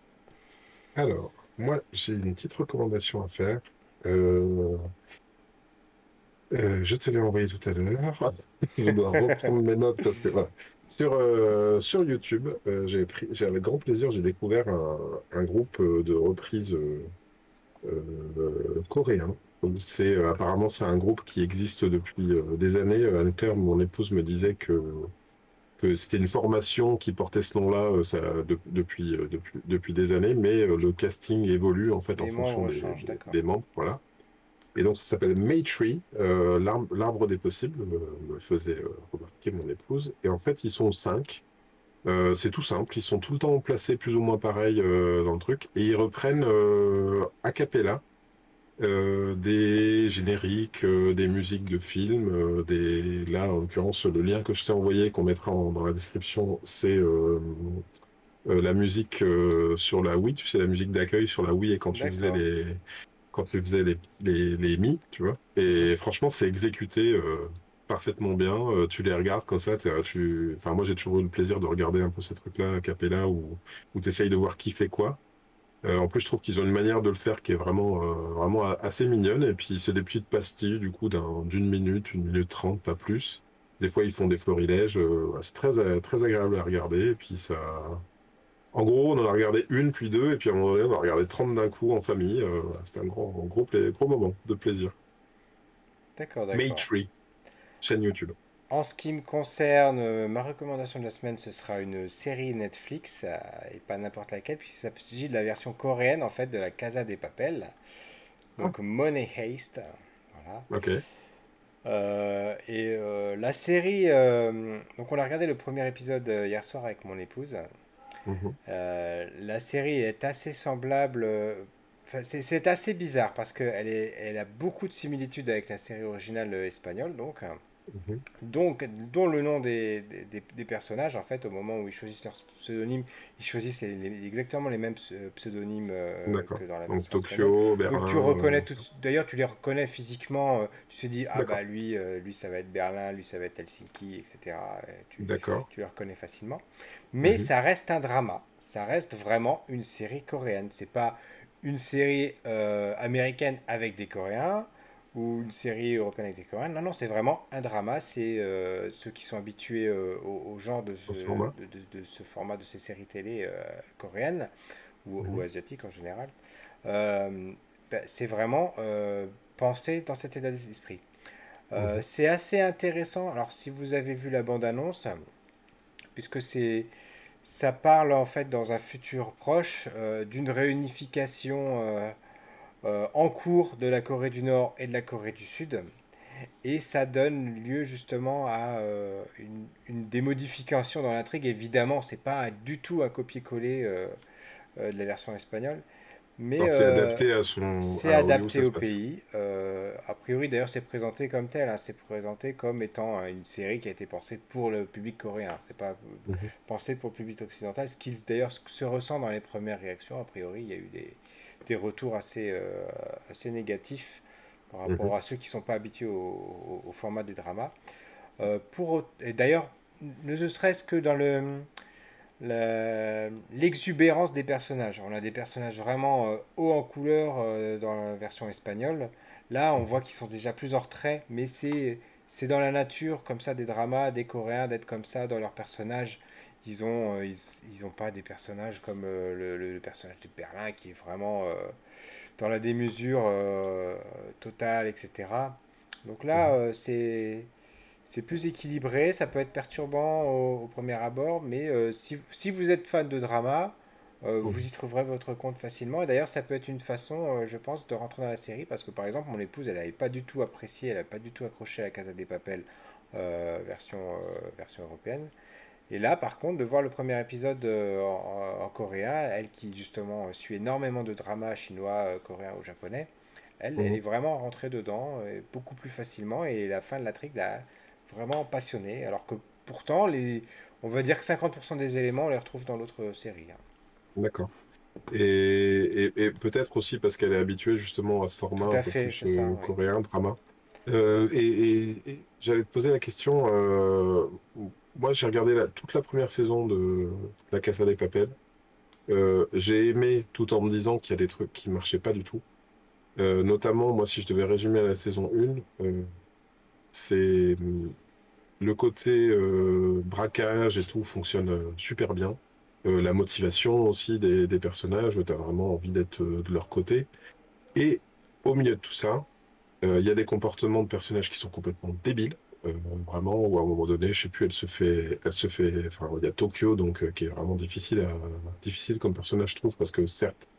alors, moi, j'ai une petite recommandation à faire. Euh, euh, je te l'ai envoyé tout à l'heure. [laughs] Je dois reprendre mes notes parce que voilà. Sur, euh, sur YouTube, euh, j'ai pris, j'ai avec grand plaisir, j'ai découvert un, un groupe euh, de reprises euh, euh, coréen. C'est euh, apparemment c'est un groupe qui existe depuis euh, des années. Euh, Anne-Claire, mon épouse, me disait que que c'était une formation qui portait ce nom-là euh, de- depuis, depuis, depuis des années, mais le casting évolue en fait en fonction des, membres, voilà. Et donc ça s'appelle Maytree, l'arbre des possibles, me faisait remarquer mon épouse. Et en fait, ils sont cinq. Euh, c'est tout simple, ils sont tout le temps placés plus ou moins pareil euh, dans le truc, et ils reprennent euh, a cappella euh, des génériques, euh, des musiques de films, euh, des... là en l'occurrence le lien que je t'ai envoyé, qu'on mettra en- dans la description, c'est la musique sur la Wii, tu sais la musique d'accueil sur la Wii et quand tu faisais les quand tu faisais les, les, les Mi, tu vois. Et franchement c'est exécuté parfaitement bien. Tu les regardes comme ça, tu... enfin moi j'ai toujours eu le plaisir de regarder un peu ces trucs-là a cappella où, où tu essayes de voir qui fait quoi. Euh, en plus, je trouve qu'ils ont une manière de le faire qui est vraiment, euh, vraiment assez mignonne. Et puis, c'est des petites pastilles, du coup, d'un- d'une minute, une minute trente, pas plus. Des fois, ils font des florilèges. euh, ouais, c'est très, très agréable à regarder. Et puis, ça. En gros, on en a regardé une, puis deux. Et puis, à un moment donné, on en a regardé 30 d'un coup en famille. C'était un gros, gros, moment de plaisir. D'accord, d'accord. Maytree, chaîne YouTube. En ce qui me concerne, euh, ma recommandation de la semaine, ce sera une série Netflix, euh, et pas n'importe laquelle, puisqu'il s'agit de la version coréenne, en fait, de la Casa des Papel, Ah, donc Money Heist. Voilà. ok. Euh, et euh, la série, euh, donc on a regardé le premier épisode hier soir avec mon épouse. Mhm. La série est assez semblable, c'est assez bizarre parce qu'elle elle a beaucoup de similitudes avec la série originale espagnole, donc. Mhm. Donc, dont le nom des, des- personnages, en fait, au moment où ils choisissent leur pseudonyme, ils choisissent les- les- exactement les mêmes ps- pseudonymes euh, que dans la version. Tokyo, Donc tu Berlin. reconnais euh, tout, d'ailleurs tu les reconnais physiquement, euh, tu te dis ah bah lui, euh, lui ça va être Berlin, lui ça va être Helsinki, etc. Et tu, D'accord. tu les reconnais facilement. Mais Mhm. ça reste un drama, ça reste vraiment une série coréenne. C'est pas une série euh, américaine avec des Coréens ou une série européenne avec des Coréens. Non, non, c'est vraiment un drama. C'est euh, ceux qui sont habitués euh, au, au genre de ce, format. de, de- de ce format de ces séries télé euh, coréennes ou, ou Mhm. asiatiques en général. Ben, c'est vraiment pensé dans cet état d'esprit. Mhm. c'est assez intéressant. Alors, si vous avez vu la bande-annonce, puisque c'est ça parle en fait dans un futur proche d'une réunification euh, en cours de la Corée du Nord et de la Corée du Sud. Et ça donne lieu justement à euh, une, une des dans l'intrigue. Évidemment, c'est pas du tout un copier-coller euh, de la version espagnole, mais c'est euh, adapté à son, c'est adapté au pays. Euh, a priori, d'ailleurs, c'est présenté comme tel. hein. C'est présenté comme étant euh, une série qui a été pensée pour le public coréen. C'est pas Mhm. pensé pour le public occidental. Ce qui d'ailleurs se ressent dans les premières réactions. A priori, il y a eu des, des retours assez, euh, assez négatifs par rapport Mhm. à ceux qui ne sont pas habitués au, au- au format des dramas. Pour, et d'ailleurs, ne serait-ce que dans le, l'exubérance des personnages. On a des personnages vraiment euh, hauts en couleur euh, dans la version espagnole. Là, on voit qu'ils sont déjà plus en retrait, mais c'est c'est dans la nature, comme ça, des dramas, des Coréens, d'être comme ça dans leurs personnages. ils ont ils, ont pas des personnages comme le, le, personnage de Berlin qui est vraiment dans la démesure totale, etc. Donc là, c'est c'est plus équilibré, ça peut être perturbant au, premier abord, mais si, si, vous êtes fan de drama, euh, vous y trouverez votre compte facilement. Et d'ailleurs, ça peut être une façon, euh, je pense, de rentrer dans la série parce que par exemple, mon épouse, elle n'avait pas du tout apprécié, elle n'avait pas du tout accroché à Casa des Papel euh, version, version européenne. Et là, par contre, de voir le premier épisode en, coréen, elle qui justement suit énormément de dramas chinois, coréen ou japonais, elle, elle mhm. est vraiment rentrée dedans beaucoup plus facilement et la fin de la trique l'a vraiment passionnée. Alors que pourtant, les, on va dire que 50% des éléments, on les retrouve dans l'autre série. Hein. D'accord. Et, et, peut-être aussi parce qu'elle est habituée justement à ce format plus euh, coréen, drama. Euh, et, j'allais te poser la question. Euh, moi, j'ai regardé la, toute la première saison de La Casa des Papel. j'ai aimé tout en me disant qu'il y a des trucs qui marchaient pas du tout. notamment, moi, si je devais résumer la saison 1, c'est le côté braquage et tout fonctionne super bien. Euh, la motivation aussi des, personnages, tu as vraiment envie d'être euh, de leur côté. Et au milieu de tout ça, euh, il y a des comportements de personnages qui sont complètement débiles. vraiment, ou à un moment donné, je sais plus, elle se fait, elle se fait, enfin, il y a Tokyo, donc, qui est vraiment difficile difficile comme personnage, je trouve, parce que certes,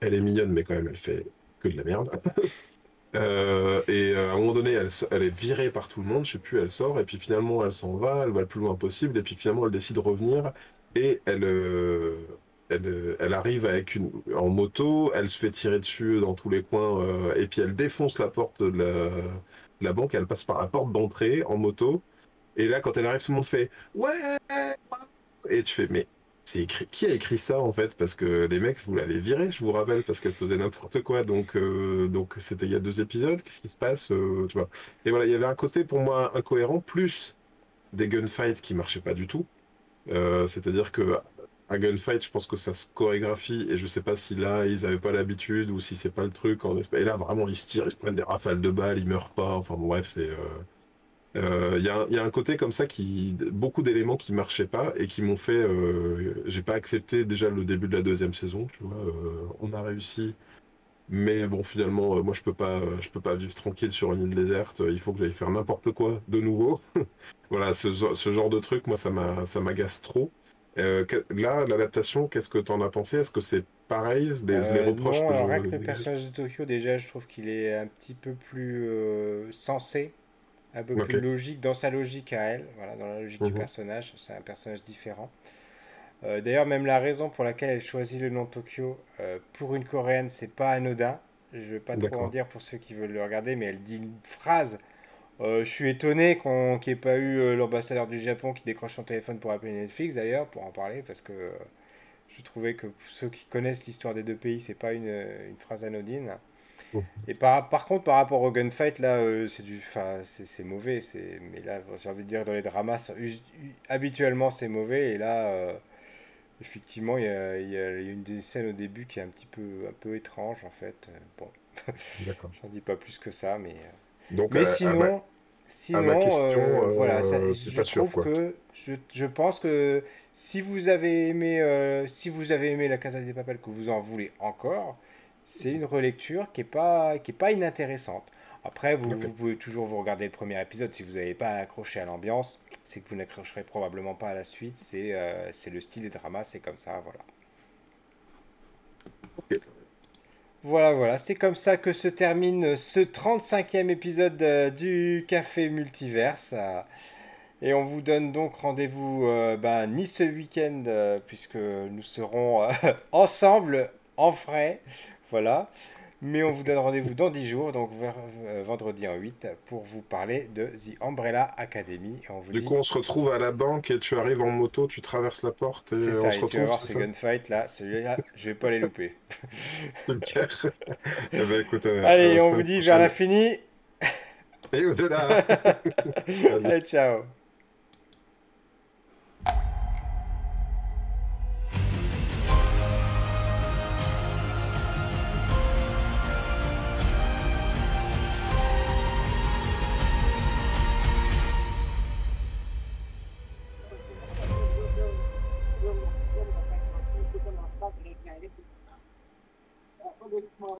elle est mignonne, mais quand même, elle fait que de la merde. [laughs] et à un moment donné, elle, est virée par tout le monde, je sais plus, elle sort, et puis finalement, elle s'en va, elle va le plus loin possible, et puis finalement, elle décide de revenir, et elle, euh, elle, euh, arrive avec une, en moto, elle se fait tirer dessus dans tous les coins, euh, et puis elle défonce la porte de la, de la, banque, elle passe par la porte d'entrée en moto, et là quand elle arrive, tout le monde fait Ouais! Et tu fais Mais qui a écrit ça en fait? Parce que les mecs, vous l'avez viré, je vous rappelle, parce qu'elle faisait n'importe quoi, donc donc c'était il y a deux épisodes, qu'est-ce qui se passe tu vois? Et voilà, il y avait un côté pour moi incohérent, plus des gunfights qui marchaient pas du tout. Euh, c'est-à-dire que un gunfight, je pense que ça se chorégraphie et je sais pas si là ils avaient pas l'habitude ou si c'est pas le truc Et là vraiment ils se tirent, ils se prennent des rafales de balles, ils meurent pas. Enfin bref, c'est. Il euh, euh, y, a, y, a un côté comme ça qui. Beaucoup d'éléments qui marchaient pas et qui m'ont fait. J'ai pas accepté déjà le début de la deuxième saison, tu vois. on a réussi. Mais bon, finalement, moi je peux pas, je peux pas vivre tranquille sur une île déserte. Il faut que j'aille faire n'importe quoi de nouveau. [laughs] Voilà, ce, genre de truc, moi, ça m'agace trop. Euh, là, l'adaptation, qu'est-ce que tu en as pensé? Est-ce que c'est pareil les, euh, reproches non, alors, le [laughs] personnage de Tokyo, déjà, je trouve qu'il est un petit peu plus euh, sensé, un peu plus logique dans sa logique à elle, voilà, dans la logique du mhm. personnage. C'est un personnage différent. D'ailleurs, même la raison pour laquelle elle choisit le nom Tokyo pour une coréenne, c'est pas anodin. Je vais pas trop en dire pour ceux qui veulent le regarder, mais elle dit une phrase euh, je suis étonné qu'on n'y ait pas eu euh, l'ambassadeur du Japon qui décroche son téléphone pour appeler Netflix d'ailleurs, pour en parler, parce que euh, je trouvais que ceux qui connaissent l'histoire des deux pays, c'est pas une, une, phrase anodine. Et par, par, contre, par rapport au gunfight, là, c'est du, c'est mauvais. Mais là, j'ai envie de dire, dans les dramas, habituellement, c'est mauvais. Et là, effectivement, il y a, y a, une des scènes au début qui est un petit peu, un peu étrange, en fait. Bon, [laughs] j'en dis pas plus que ça, mais. Donc, mais sinon, Sinon, euh, voilà, euh, je trouve que je, je, pense que si vous avez aimé, euh, si vous avez aimé la Casa des Papel, que vous en voulez encore, c'est une relecture qui est pas, qui est pas inintéressante. Après, vous, vous, pouvez toujours vous regarder le premier épisode si vous n'avez pas accroché à l'ambiance, c'est que vous n'accrocherez probablement pas à la suite. C'est c'est le style des dramas, c'est comme ça, voilà. Voilà, voilà, c'est comme ça que se termine ce 35e épisode euh, du Café Multiverse. Et on vous donne donc rendez-vous euh, ben, ni ce week-end, euh, puisque nous serons [laughs] ensemble en frais. Voilà. Mais on vous donne rendez-vous dans 10 jours, donc euh, vendredi en 8, pour vous parler de The Umbrella Academy. du coup, on se retrouve à la banque et tu arrives en moto, tu traverses la porte et on ça, se retrouve. Tu vas voir ces gunfights là, celui-là, je vais pas les louper. [laughs] eh ben, écoute, euh, Allez, on vous dit vers l'infini. Et au-delà. [laughs] Allez, ciao.